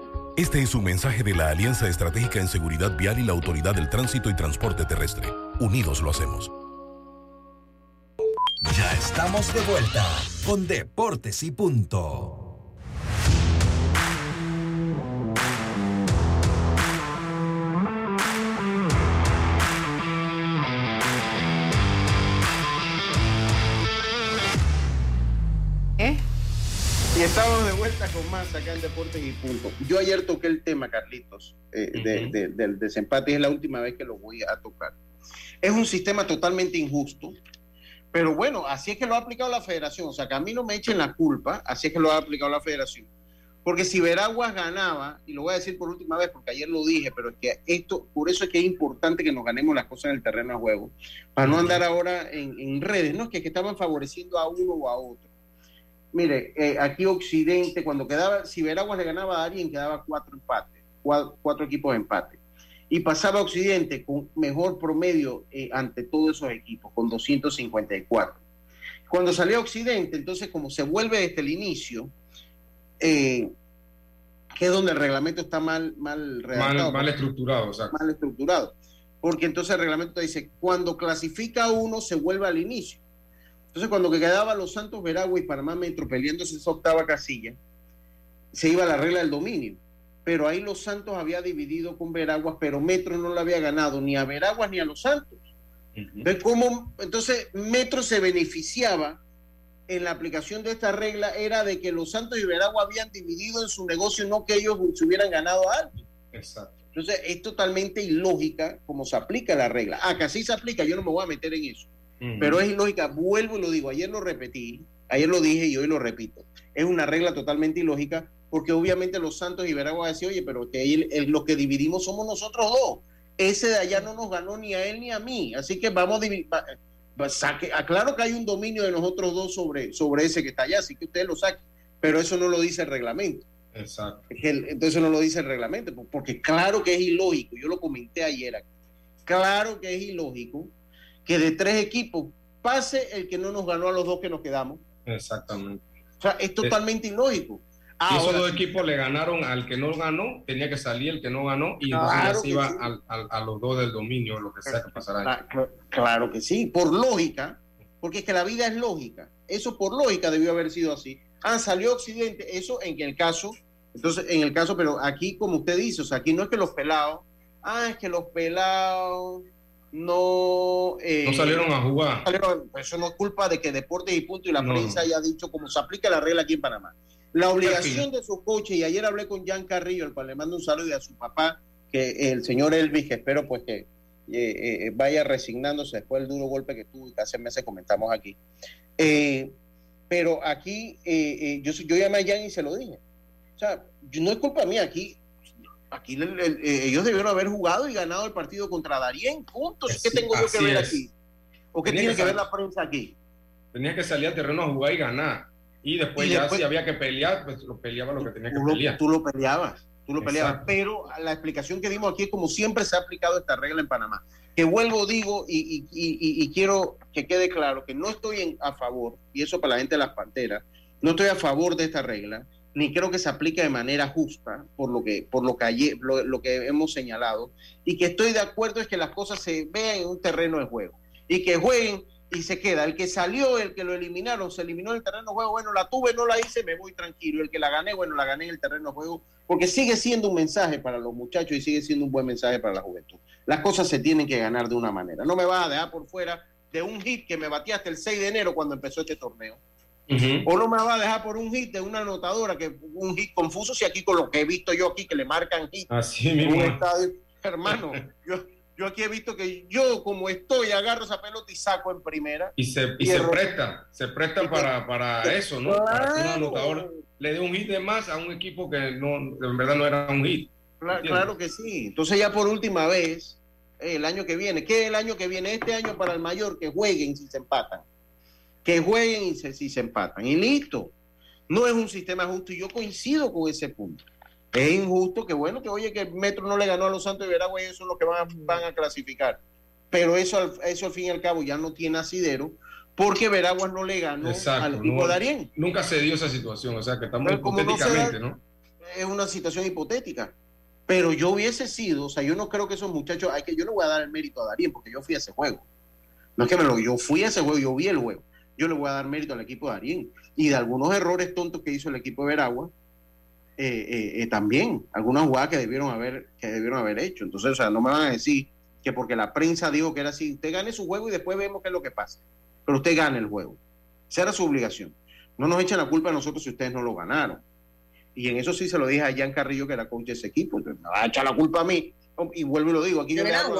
Este es un mensaje de la Alianza Estratégica en Seguridad Vial y la Autoridad del Tránsito y Transporte Terrestre. Unidos lo hacemos. Ya estamos de vuelta con Deportes y Punto. Y estamos de vuelta con más acá en Deportes y Punto. Yo ayer toqué el tema, Carlitos, eh, del desempate y es la última vez que lo voy a tocar. Es un sistema totalmente injusto, pero bueno, así es que lo ha aplicado la federación. O sea, que a mí no me echen la culpa, así es que lo ha aplicado la federación. Porque si Veraguas ganaba, y lo voy a decir por última vez porque ayer lo dije, pero es que esto, por eso es que es importante que nos ganemos las cosas en el terreno de juego, para no andar ahora en, redes, no es que estaban favoreciendo a uno o a otro. Mire, eh, aquí Occidente, cuando quedaba, si Veraguas le ganaba a alguien, quedaba cuatro empates, cuatro, equipos de empate. Y pasaba Occidente con mejor promedio eh, ante todos esos equipos, con 254. Cuando salió Occidente, entonces como se vuelve desde el inicio, eh, que es donde el reglamento está mal, mal redactado. Mal, estructurado, Mal estructurado. Porque entonces el reglamento te dice, cuando clasifica uno, se vuelve al inicio. Entonces, cuando quedaba Los Santos, Veragua y Panamá Metro peleándose esa octava casilla, se iba a la regla del dominio. Pero ahí Los Santos había dividido con Veraguas, pero Metro no le había ganado ni a Veraguas ni a Los Santos. entonces, cómo, entonces, Metro se beneficiaba en la aplicación de esta regla era de que Los Santos y Veragua habían dividido en su negocio, no que ellos se hubieran ganado algo. Exacto. Entonces, es totalmente ilógica como se aplica la regla. Ah, que así se aplica, yo no me voy a meter en eso. Pero es ilógica, vuelvo y lo digo, ayer lo repetí, ayer lo dije y hoy lo repito. Es una regla totalmente ilógica porque obviamente los Santos y Veragua decir, oye, pero que lo que dividimos somos nosotros dos. Ese de allá no nos ganó ni a él ni a mí, así que vamos a dividir. Aclaro que hay un dominio de nosotros dos sobre, sobre ese que está allá, así que usted lo saque, pero eso no lo dice el reglamento. Exacto. Entonces no lo dice el reglamento, porque claro que es ilógico, yo lo comenté ayer aquí, claro que es ilógico que de tres equipos pase el que no nos ganó a los dos que nos quedamos. Exactamente. O sea, es totalmente ilógico. Si esos dos equipos le ganaron al que no ganó, tenía que salir el que no ganó y entonces iba a los dos del dominio, lo que sea que pasara. Claro que sí, por lógica, porque es que la vida es lógica. Eso por lógica debió haber sido así. Ah, salió Occidente, eso en el caso, entonces en el caso, pero aquí como usted dice, o sea, aquí no es que los pelados, ah, es que los pelados no... Eh, no salieron a jugar. eso no es culpa de que Deportes y Punto y la prensa haya dicho cómo se aplica la regla aquí en Panamá. La obligación de su coche, y ayer hablé con Jan Carrillo, el cual le mando un saludo y a su papá, que el señor Elvis, que espero pues que eh, eh, vaya resignándose después del duro golpe que tuvo y que hace meses comentamos aquí. pero aquí, yo, yo llamé a Jan y se lo dije. O sea, no es culpa mía, aquí aquí eh, ellos debieron haber jugado y ganado el partido contra Darien. Puntos. ¿Qué tengo yo que ver aquí? ¿O qué tiene que, ver la prensa aquí? Tenía que salir al terreno a jugar y ganar. Y después ya si había que pelear, pues lo peleaba lo que tenía que pelear. Tú lo peleabas, tú lo peleabas. Pero la explicación que dimos aquí es como siempre se ha aplicado esta regla en Panamá. Que vuelvo, digo, y, y, y, quiero que quede claro que no estoy a favor, y eso para la gente de las panteras, no estoy a favor de esta regla ni creo que se aplique de manera justa por lo que por lo que hemos señalado y que estoy de acuerdo es que las cosas se vean en un terreno de juego y que jueguen y se queda. El que salió el que lo eliminaron se eliminó el terreno de juego bueno la tuve no la hice me voy tranquilo. El que la gané bueno la gané en el terreno de juego porque sigue siendo un mensaje para los muchachos y sigue siendo un buen mensaje para la juventud. Las cosas se tienen que ganar de una manera. No me vas a dejar por fuera de un hit que me bateaste el 6 de enero cuando empezó este torneo o no me va a dejar por un hit de una anotadora, que un hit confuso, si aquí con lo que he visto yo aquí, que le marcan hit. Así mismo. hermano, [LAUGHS] yo, yo aquí he visto que yo como estoy, agarro esa pelota y saco en primera. Y se, y, se presta, se presta para, para eso, ¿no? Para que un anotador le dé un hit de más a un equipo que no, en verdad no era un hit. Claro, que sí. Entonces ya por última vez, el año que viene, ¿qué es el año que viene? Este año para el mayor, que jueguen si se empatan que jueguen y se, si se empatan. Y listo. No es un sistema justo y yo coincido con ese punto. Es injusto que, bueno, que oye, que el Metro no le ganó a los Santos de Veragua y eso es lo que van a, van a clasificar. Pero eso, eso al fin y al cabo ya no tiene asidero porque Veraguas no le ganó al equipo de Arién. Nunca se dio esa situación, o sea que estamos hipotéticamente, no, Es una situación hipotética. Pero yo hubiese sido, o sea, yo no creo que esos muchachos, hay que yo no voy a dar el mérito a Darien porque yo fui a ese juego. No es que me lo, yo fui a ese juego, yo vi el juego yo le voy a dar mérito al equipo de Arién. Y de algunos errores tontos que hizo el equipo de Veragua, eh, eh, eh, también, algunas jugadas que debieron haber, que debieron haber hecho. Entonces, o sea, no me van a decir que porque la prensa dijo que era así, usted gane su juego y después vemos qué es lo que pasa. Pero usted gane el juego. Esa era su obligación. No nos echen la culpa a nosotros si ustedes no lo ganaron. Y en eso sí se lo dije a Jan Carrillo, que era coach de ese equipo. Entonces, me va a echar la culpa a mí. Y vuelvo y lo digo, aquí yo le hago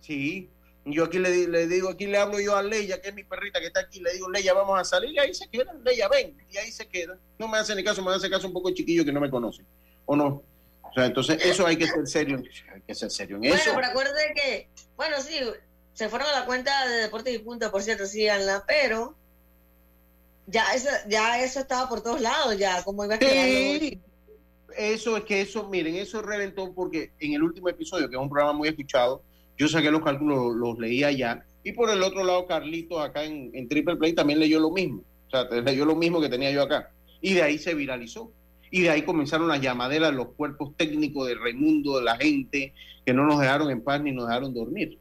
Sí, yo aquí le, le, digo, aquí le hablo yo a Leia, que es mi perrita que está aquí, le digo, Leia, vamos a salir, y ahí se queda, Leia, ven, y ahí se queda. No me hace ni caso, me hace caso un poco chiquillo que no me conoce, ¿o no? O sea, entonces eso hay que ser serio, hay que ser serio en bueno, eso. Bueno, pero acuérdate que, bueno, sí, se fueron a la cuenta de Deportes y Punta, por cierto, síganla, pero ya eso, ya eso estaba por todos lados, ya, como iba a sí. Eso es que eso, miren, eso reventó porque en el último episodio, que es un programa muy escuchado, yo saqué los cálculos, los, leía ya. Y por el otro lado, Carlitos acá en, Triple Play también leyó lo mismo. O sea, leyó lo mismo que tenía yo acá. Y de ahí se viralizó. Y de ahí comenzaron las llamaderas, los cuerpos técnicos de Raimundo, de la gente, que no nos dejaron en paz ni nos dejaron dormir.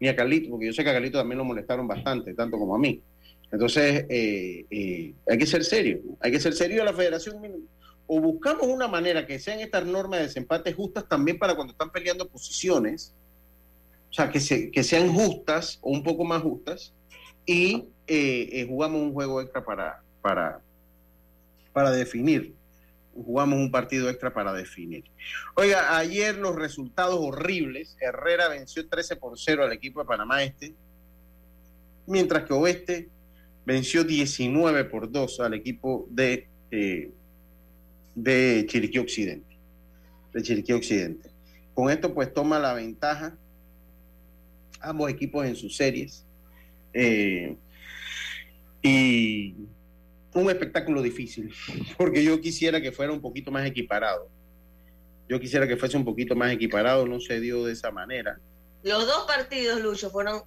Ni a Carlitos, porque yo sé que a Carlitos también lo molestaron bastante, tanto como a mí. Entonces, eh, eh, hay que ser serio, hay que ser serio a la federación. O buscamos una manera que sean estas normas de desempate justas también para cuando están peleando posiciones, sea, que, se, que sean justas o un poco más justas, y eh, jugamos un juego extra para, para, para definir. Jugamos un partido extra para definir. Oiga, ayer los resultados horribles. Herrera venció 13 por 0 al equipo de Panamá Este, mientras que Oeste venció 19 por 2 al equipo de, eh, de Chiriquí Occidente. De Chiriquí Occidente. Con esto pues toma la ventaja ambos equipos en sus series. Eh, y un espectáculo difícil, [LAUGHS] porque yo quisiera que fuera un poquito más equiparado. Yo quisiera que fuese un poquito más equiparado, no se dio de esa manera. Los dos partidos, Lucho, fueron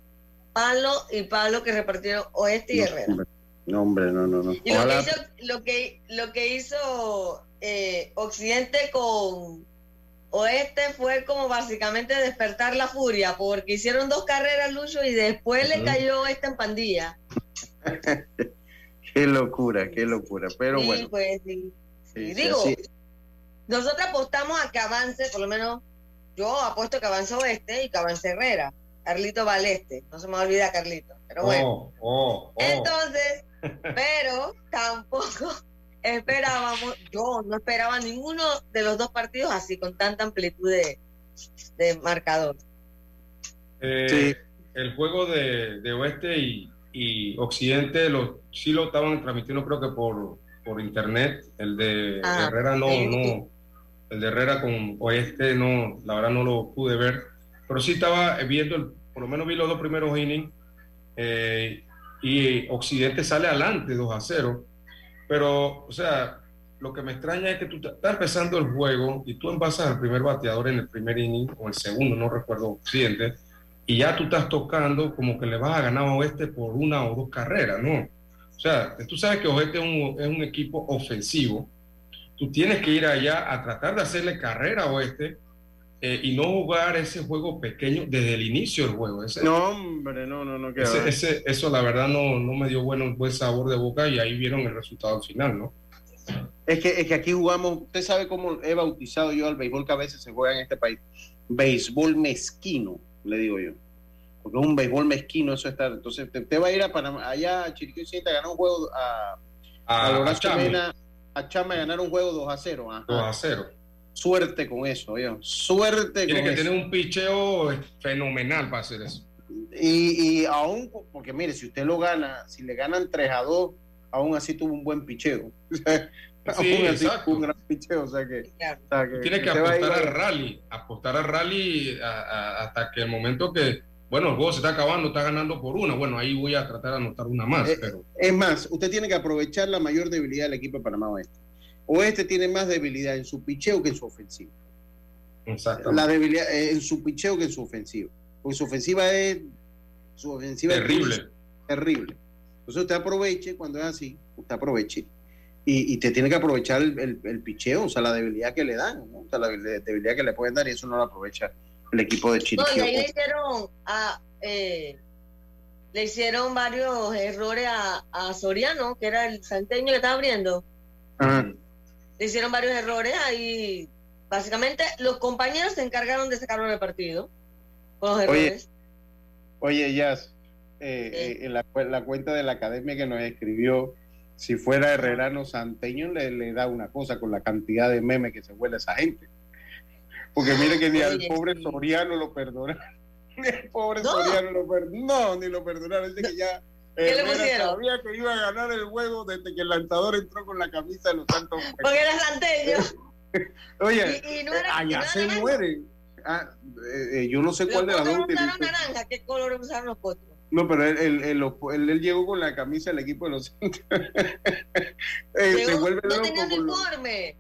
palo y palo que repartieron Oeste y Herrera. no, hombre, no, no, no. Y lo que hizo, lo que, hizo eh, Occidente con Oeste fue como básicamente despertar la furia, porque hicieron dos carreras, Lucho, y después le cayó Oeste en pandilla. [LAUGHS] qué locura, qué locura. Pero bueno. Pues, sí. Digo, nosotros apostamos a que avance, por lo menos yo apuesto que avance Oeste y que avance Herrera. Carlito Valeste, no se me olvida Carlito, pero bueno. Oh, oh, oh. Entonces, [LAUGHS] pero tampoco esperábamos, yo no esperaba ninguno de los dos partidos así, con tanta amplitud de, marcador. Eh, sí. El juego de, Oeste y, Occidente lo, sí lo estaban transmitiendo creo que por, por internet, el de ah, Herrera no, no, el de Herrera con Oeste no, la verdad no lo pude ver, pero sí estaba viendo el por lo menos vi los dos primeros innings eh, y Occidente sale adelante 2 a 0. Pero, o sea, lo que me extraña es que tú estás empezando el juego y tú envasas al primer bateador en el primer inning o el segundo, no recuerdo Occidente, y ya tú estás tocando como que le vas a ganar a Oeste por una o dos carreras, ¿no? O sea, tú sabes que Oeste es un, es un equipo ofensivo. Tú tienes que ir allá a tratar de hacerle carrera a Oeste eh, y no jugar ese juego pequeño desde el inicio del juego. no, hombre, no, no, no. Ese, eso la verdad no, no me dio bueno, buen sabor de boca y ahí vieron el resultado final, ¿no? Es que, es que aquí jugamos, usted sabe cómo he bautizado yo al béisbol que a veces se juega en este país. Béisbol mezquino, le digo yo. Porque es un béisbol mezquino, eso está. Entonces, usted va a ir a Panamá, allá a Chiriquí a ganar un juego a, a, a, a Chama. a Chama a ganar un juego 2 a 0. 2 a 0 Suerte con eso, yo. Suerte Tiene que tener un picheo fenomenal para hacer eso. Y, y aún, porque mire, si usted lo gana, si le ganan 3 a 2, aún así tuvo un buen picheo. [LAUGHS] Sí, exacto. un gran picheo, o sea que, tiene que apostar al rally, apostar al rally hasta que el momento que, bueno, el juego se está acabando, está ganando por una, bueno, ahí voy a tratar de anotar una más. Eh, pero... Es más, usted tiene que aprovechar la mayor debilidad del equipo de Panamá Oeste. Oeste tiene más debilidad en su picheo que en su ofensiva. Exacto. La debilidad eh, en su picheo que en su ofensiva. Porque su ofensiva es. Su ofensiva terrible. Es terrible. Entonces usted aproveche cuando es así, usted aproveche. Y, te tiene que aprovechar el, el, picheo, o sea, la debilidad que le dan, o sea, la debilidad que le pueden dar y eso no lo aprovecha el equipo de Chile. No, y ahí le hicieron, a, eh, le hicieron varios errores a, a, Soriano, que era el santeño que estaba abriendo. Ajá hicieron varios errores ahí. Básicamente, los compañeros se encargaron de sacarlo del partido con los errores. Oye, Jazz, eh, eh, en la, cuenta de la academia que nos escribió, si fuera herrerano santeño, le, le da una cosa con la cantidad de memes que se huele esa gente. Porque mire que ni al pobre Soriano lo perdona. [LAUGHS] Ni al pobre Soriano lo perdona. No, ni lo perdonaron. Dice que ya ¿Qué le pusieron? Sabía que iba a ganar el juego desde que el lanzador entró con la camisa de los Santos. Porque era santeño. [LAUGHS] Oye, y, no era, allá se muere. Ah, eh, eh, yo no sé cuál de las dos. naranja, ¿qué color usaron los potros? No, pero él, él, él, él, llegó con la camisa del equipo de los Santos. [LAUGHS] eh, se vuelve no tenía uniforme.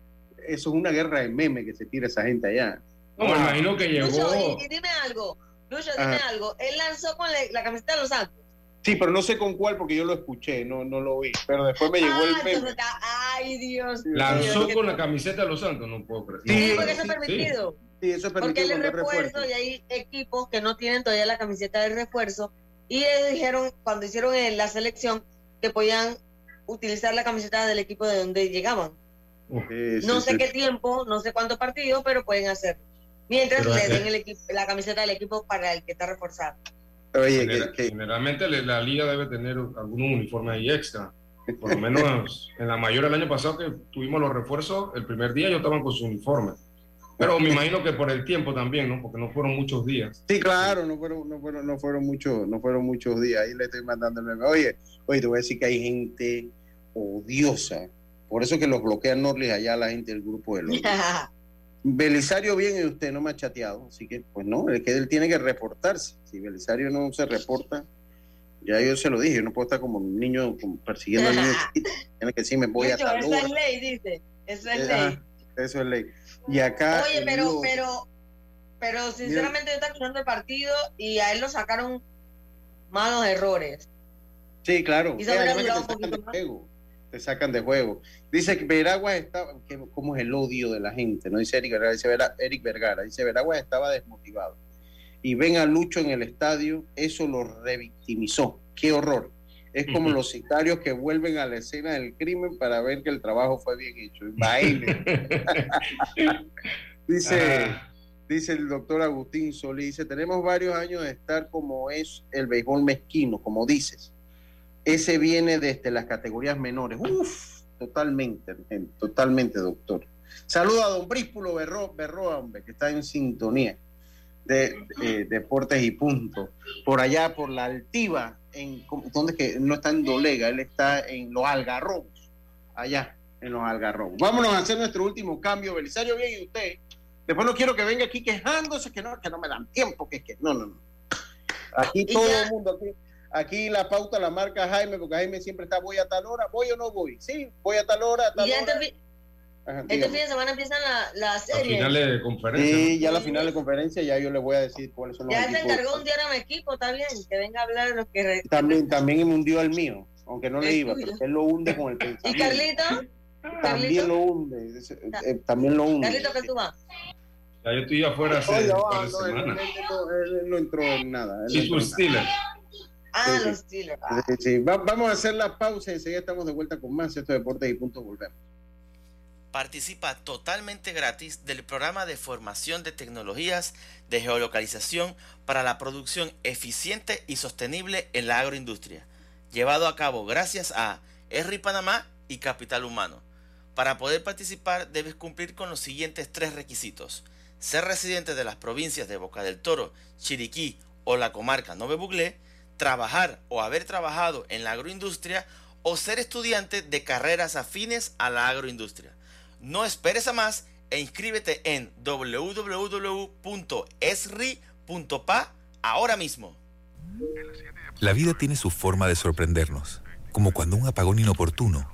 Eso es una guerra de meme que se tira esa gente allá. No, me imagino que llegó. Lucho, y, dime algo, Lucho, dime algo. Él lanzó con la, la camiseta de los Santos. Sí, pero no sé con cuál porque yo lo escuché, no, no lo vi. Pero después me llegó el meme. Ay, Dios. Lanzó con la camiseta de los Santos, no puedo creer. Sí, porque eso es permitido. Sí, eso es permitido. Porque él es refuerzo, y hay equipos que no tienen todavía la camiseta de refuerzo. Y ellos dijeron, cuando hicieron la selección, que podían utilizar la camiseta del equipo de donde llegaban. no sé qué tiempo, no sé cuántos partidos, pero pueden hacer. Mientras le den el equipo, la camiseta del equipo para el que está reforzado. Oye, generalmente la liga debe tener algún uniforme ahí extra. Por lo menos en la mayor del año pasado que tuvimos los refuerzos, el primer día yo estaban con su uniforme. Pero me imagino que por el tiempo también, ¿no? Porque no fueron muchos días. Sí, claro, no fueron, no fueron, no fueron muchos, no fueron muchos días. Ahí le estoy mandando el meme. Oye, oye, te voy a decir que hay gente odiosa. Por eso que los bloquean Norlis allá la gente del grupo de los. [LAUGHS] Belisario bien y usted no me ha chateado, así que pues no, es que él tiene que reportarse. Si Belisario no se reporta, ya yo se lo dije, yo no puedo estar como un niño persiguiendo a niños [LAUGHS] Tiene que decir, me voy a tal Eso es ley, dice. Eso es eh, ley. eso es ley. Y acá. Oye, pero, pero, pero sinceramente yo estaba escuchando el partido y a él lo sacaron malos errores. Sí, claro. Y se te sacan de juego. Dice que Veragua estaba, que, ¿cómo es el odio de la gente? No dice Eric Vergara, dice Eric Vergara, dice Veragua estaba desmotivado. Y ven a Lucho en el estadio, eso lo revictimizó. Qué horror. Es como los sicarios que vuelven a la escena del crimen para ver que el trabajo fue bien hecho. [LAUGHS] dice, ah. dice el doctor Agustín Solí, dice, tenemos varios años de estar como es el béisbol mezquino, como dices ese viene desde las categorías menores. Uf, totalmente, totalmente, doctor. Saludo a don Bríspulo Berro, Berro hombre, que está en sintonía de eh, Deportes y Punto. Por allá, por la Altiva, en, donde que no está en Dolega, él está en los Algarrobos, allá en los Algarrobos. Vámonos a hacer nuestro último cambio, Belisario, bien, y usted. Después no quiero que venga aquí quejándose que no, que no me dan tiempo, que es que no, no, no. Aquí todo el mundo, aquí, Aquí la pauta la marca Jaime, porque Jaime siempre está, voy a tal hora, voy o no voy. Sí, voy a tal hora, a tal hora. Este, este fin de semana empiezan la, la serie. finales de conferencia. Sí, ya la final de conferencia, ya yo le voy a decir cuáles son los Ya se encargó un día a mi equipo, está bien, que venga a hablar de los que... También, también me hundió el mío, aunque no le iba, pero él lo hunde con el pensamiento. ¿Y Carlito? También lo hunde, eh, también lo hunde. Carlito, ¿qué tú vas? Ya yo estoy afuera hace Oye, oh, no, él, él, no entró en nada. Sí, su estilo. Ah, los Steelers. Ah. vamos a hacer la pausa y enseguida estamos de vuelta con más estos deportes y punto volvemos. Participa totalmente gratis del programa de formación de tecnologías de geolocalización para la producción eficiente y sostenible en la agroindustria, llevado a cabo gracias a ERRI Panamá y Capital Humano. Para poder participar debes cumplir con los siguientes tres requisitos. Ser residente de las provincias de Boca del Toro, Chiriquí o la comarca Nove Buglé, trabajar o haber trabajado en la agroindustria o ser estudiante de carreras afines a la agroindustria. No esperes a más e inscríbete en www.esri.pa ahora mismo. La vida tiene su forma de sorprendernos, como cuando un apagón inoportuno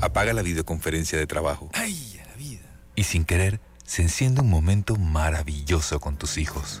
apaga la videoconferencia de trabajo. ¡Ay, la vida! Y sin querer, se enciende un momento maravilloso con tus hijos.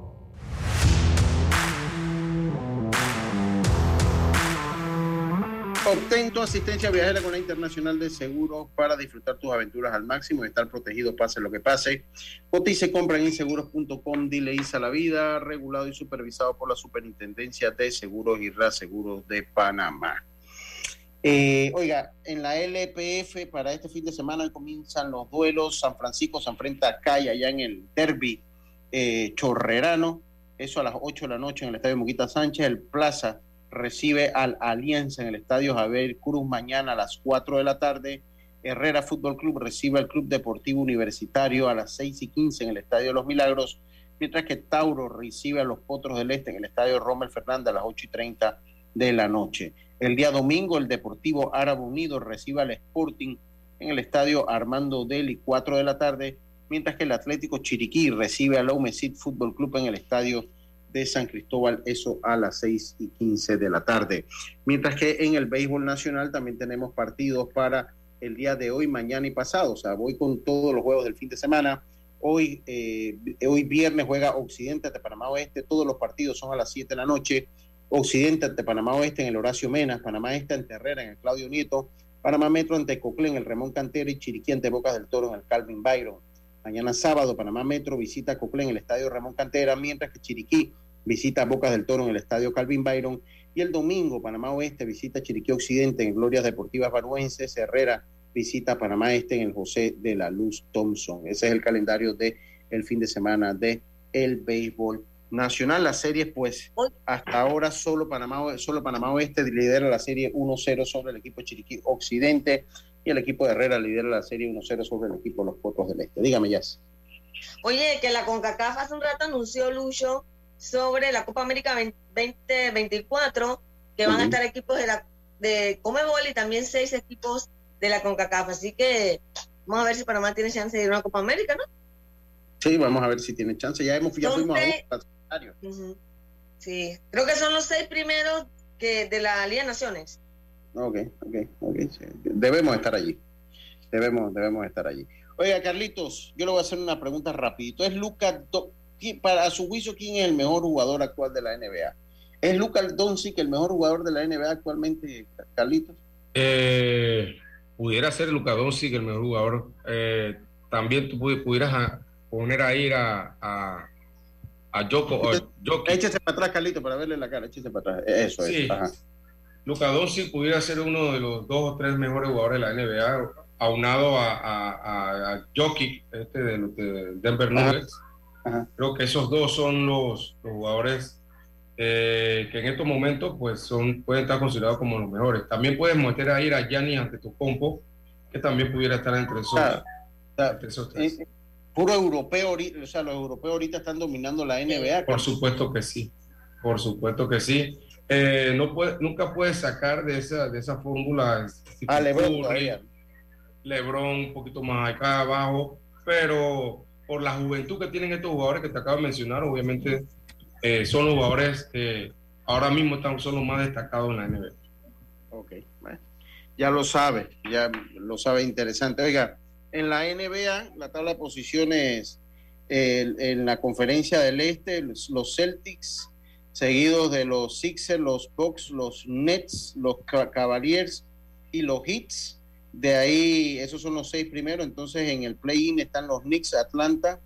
Obtén tu asistencia viajera con la Internacional de Seguros para disfrutar tus aventuras al máximo y estar protegido pase lo que pase. Cotice, compra en inseguros.com, dile ISA la vida, regulado y supervisado por la Superintendencia de Seguros y Reaseguros de Panamá. Eh, oiga, en la LPF para este fin de semana comienzan los duelos. San Francisco se enfrenta a Calla allá en el derby eh, chorrerano. Eso a las 8 de la noche en el Estadio Muquita Sánchez. El Plaza recibe al Alianza en el Estadio Javier Cruz mañana a las 4 de la tarde. Herrera Fútbol Club recibe al Club Deportivo Universitario a las 6 y 15 en el Estadio los Milagros, mientras que Tauro recibe a los Potros del Este en el Estadio Rommel Fernández a las 8 y 30 de la noche. El día domingo, el Deportivo Árabe Unido recibe al Sporting en el Estadio Armando Deli, 4 de la tarde, mientras que el Atlético Chiriquí recibe al Aumesit Fútbol Club en el Estadio de San Cristóbal, eso a las 6 y 15 de la tarde. Mientras que en el béisbol nacional también tenemos partidos para el día de hoy, mañana y pasado. O sea, voy con todos los juegos del fin de semana. Hoy, eh, hoy viernes juega Occidente ante Panamá Oeste. Todos los partidos son a las 7 de la noche. Occidente ante Panamá Oeste en el Horacio Menas. Panamá Este ante Herrera en el Claudio Nieto. Panamá Metro ante Coclé en el Ramón Cantera y Chiriquí ante Bocas del Toro en el Calvin Byron. Mañana sábado, Panamá Metro visita Coclé en el Estadio Ramón Cantera, mientras que Chiriquí visita Bocas del Toro en el Estadio Calvin Byron. Y el domingo, Panamá Oeste visita Chiriquí Occidente en Glorias Deportivas Baruenses. Herrera visita Panamá Este en el José de la Luz Thompson. Ese es el calendario de el fin de semana de el béisbol nacional. Las series, pues, hasta ahora solo Panamá, solo Panamá Oeste lidera la serie 1-0 sobre el equipo Chiriquí Occidente y el equipo de Herrera lidera la serie 1-0 sobre el equipo los Potros del Este. Dígame, Jazz. Oye, que la CONCACAF hace un rato anunció, Lucho, sobre la Copa América 2024, que van a estar equipos de la de Comebol y también seis equipos de la CONCACAF. Así que vamos a ver si Panamá tiene chance de ir a una Copa América, ¿no? Sí, vamos a ver si tiene chance. Ya hemos ya fuimos a Sí, creo que son los seis primeros que de la Liga de Naciones. Ok, ok, ok. Debemos estar allí. Debemos, debemos estar allí. Oiga, Carlitos, yo le voy a hacer una pregunta rapidito. ¿Es Lucas para su juicio, quién es el mejor jugador actual de la NBA? ¿Es Lucas Doncic el mejor jugador de la NBA actualmente, Carlitos? Eh, pudiera ser Lucas Doncic el mejor jugador. Eh, también tú pudieras poner a ir a, a, a Joko. Échese para atrás, Carlitos, para verle la cara. Échese para atrás. Eso es. Lucas Doncic pudiera ser uno de los dos o tres mejores jugadores de la NBA, aunado a, a, a Jokic, este de, de Denver Nuggets. Creo que esos dos son los, jugadores eh, que en estos momentos pues son, pueden estar considerados como los mejores. También puedes meter a ir a Gianni ante tu compo, que también pudiera estar entre esos, tres. Eh, puro europeo, o sea, los europeos ahorita están dominando la NBA. Por supuesto que sí, por supuesto que sí. Eh, no puede, nunca puedes sacar de esa, de esa fórmula a Lebron, Lebron un poquito más acá abajo, pero por la juventud que tienen estos jugadores que te acabo de mencionar, obviamente eh, son los jugadores que ahora mismo están, son los más destacados en la NBA. Ok, ya lo sabe, ya lo sabe interesante. Oiga, en la NBA, la tabla de posiciones en la conferencia del Este, los Celtics, seguidos de los Sixers, los Bucks, los Nets, los Cavaliers y los Hits de ahí, esos son los seis primeros. Entonces, en el play-in están los Knicks, Atlanta,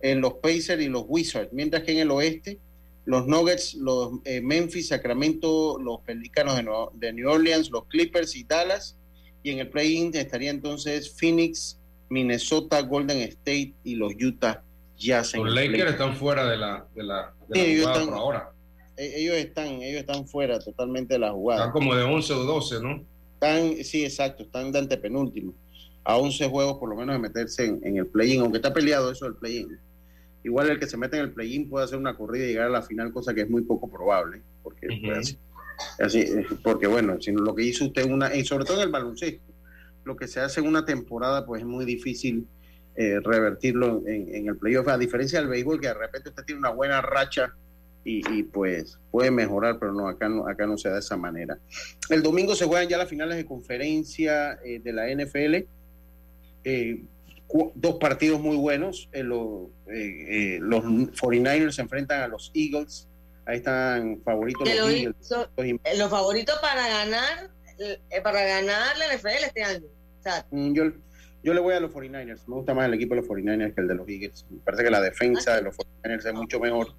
en los Pacers y los Wizards. Mientras que en el oeste, los Nuggets, los eh, Memphis, Sacramento, los Pelicanos de, New Orleans, los Clippers y Dallas. Y en el play-in estaría entonces Phoenix, Minnesota, Golden State y los Utah Jazz. Los Lakers están fuera de la, de la, jugada por ahora. E, ellos están, ellos están fuera totalmente de la jugada. Están como de 11 o 12, ¿no? Están, sí, exacto, están de antepenúltimo. A 11 juegos por lo menos de meterse en, el play-in, aunque está peleado eso del play-in. Igual el que se mete en el play-in puede hacer una corrida y llegar a la final, cosa que es muy poco probable, porque, así, eh, porque bueno, sino lo que hizo usted, una, y sobre todo en el baloncesto, lo que se hace en una temporada, pues es muy difícil eh, revertirlo en, el playoff, a diferencia del béisbol, que de repente usted tiene una buena racha y, pues puede mejorar, pero no acá, no, acá no se da de esa manera. El domingo se juegan ya las finales de conferencia eh, de la NFL. Eh, dos partidos muy buenos. los, los 49ers se enfrentan a los Eagles. Ahí están favoritos los, Eagles. los favoritos para ganar para ganar la NFL este año. Mm, yo, yo le voy a los 49ers. Me gusta más el equipo de los 49ers que el de los Eagles. Me parece que la defensa ah, de los 49ers es mucho mejor.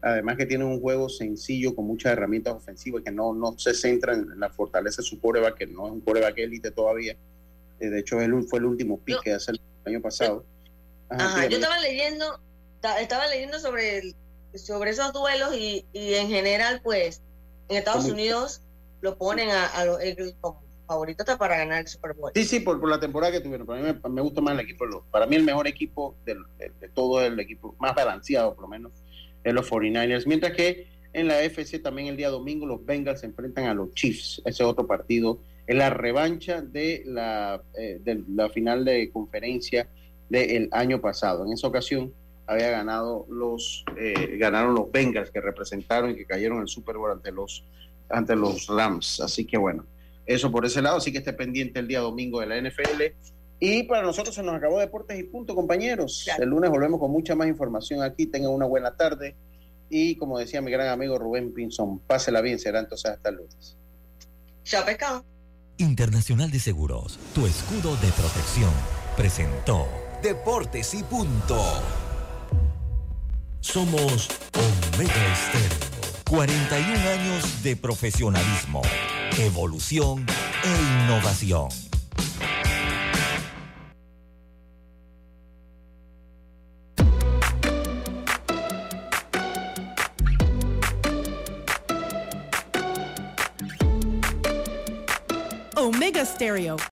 Además que tiene un juego sencillo con muchas herramientas ofensivas que no, no se centra en la fortaleza de su coreback, que no es un coreback élite todavía. Eh, de hecho, él fue el último pick que hace el año pasado. Ajá, yo estaba leyendo, estaba leyendo sobre, sobre esos duelos y, y en general, pues, en Estados Unidos lo ponen a, a los como favoritos para ganar el Super Bowl. Sí, sí, por, por la temporada que tuvieron. Para mí me, gusta más el equipo. Para mí el mejor equipo de, de, todo el equipo, más balanceado por lo menos, los 49ers. Mientras que en la FC también el día domingo los Bengals se enfrentan a los Chiefs. Ese otro partido es la revancha de la, eh, de la final de conferencia del año pasado. En esa ocasión había ganado los eh, ganaron los Bengals que representaron y que cayeron en el Super Bowl ante los ante los Rams. Así que bueno, eso por ese lado, así que esté pendiente el día domingo de la NFL. Y para nosotros se nos acabó Deportes y Punto, compañeros. El lunes volvemos con mucha más información aquí. Tengan una buena tarde. Y como decía mi gran amigo Rubén Pinzón, pásela bien, será entonces hasta el lunes. Chao, pescado. Internacional de Seguros, tu escudo de protección, presentó Deportes y Punto. Somos Omega Estéreo. 41 años de profesionalismo, evolución e innovación. A stereo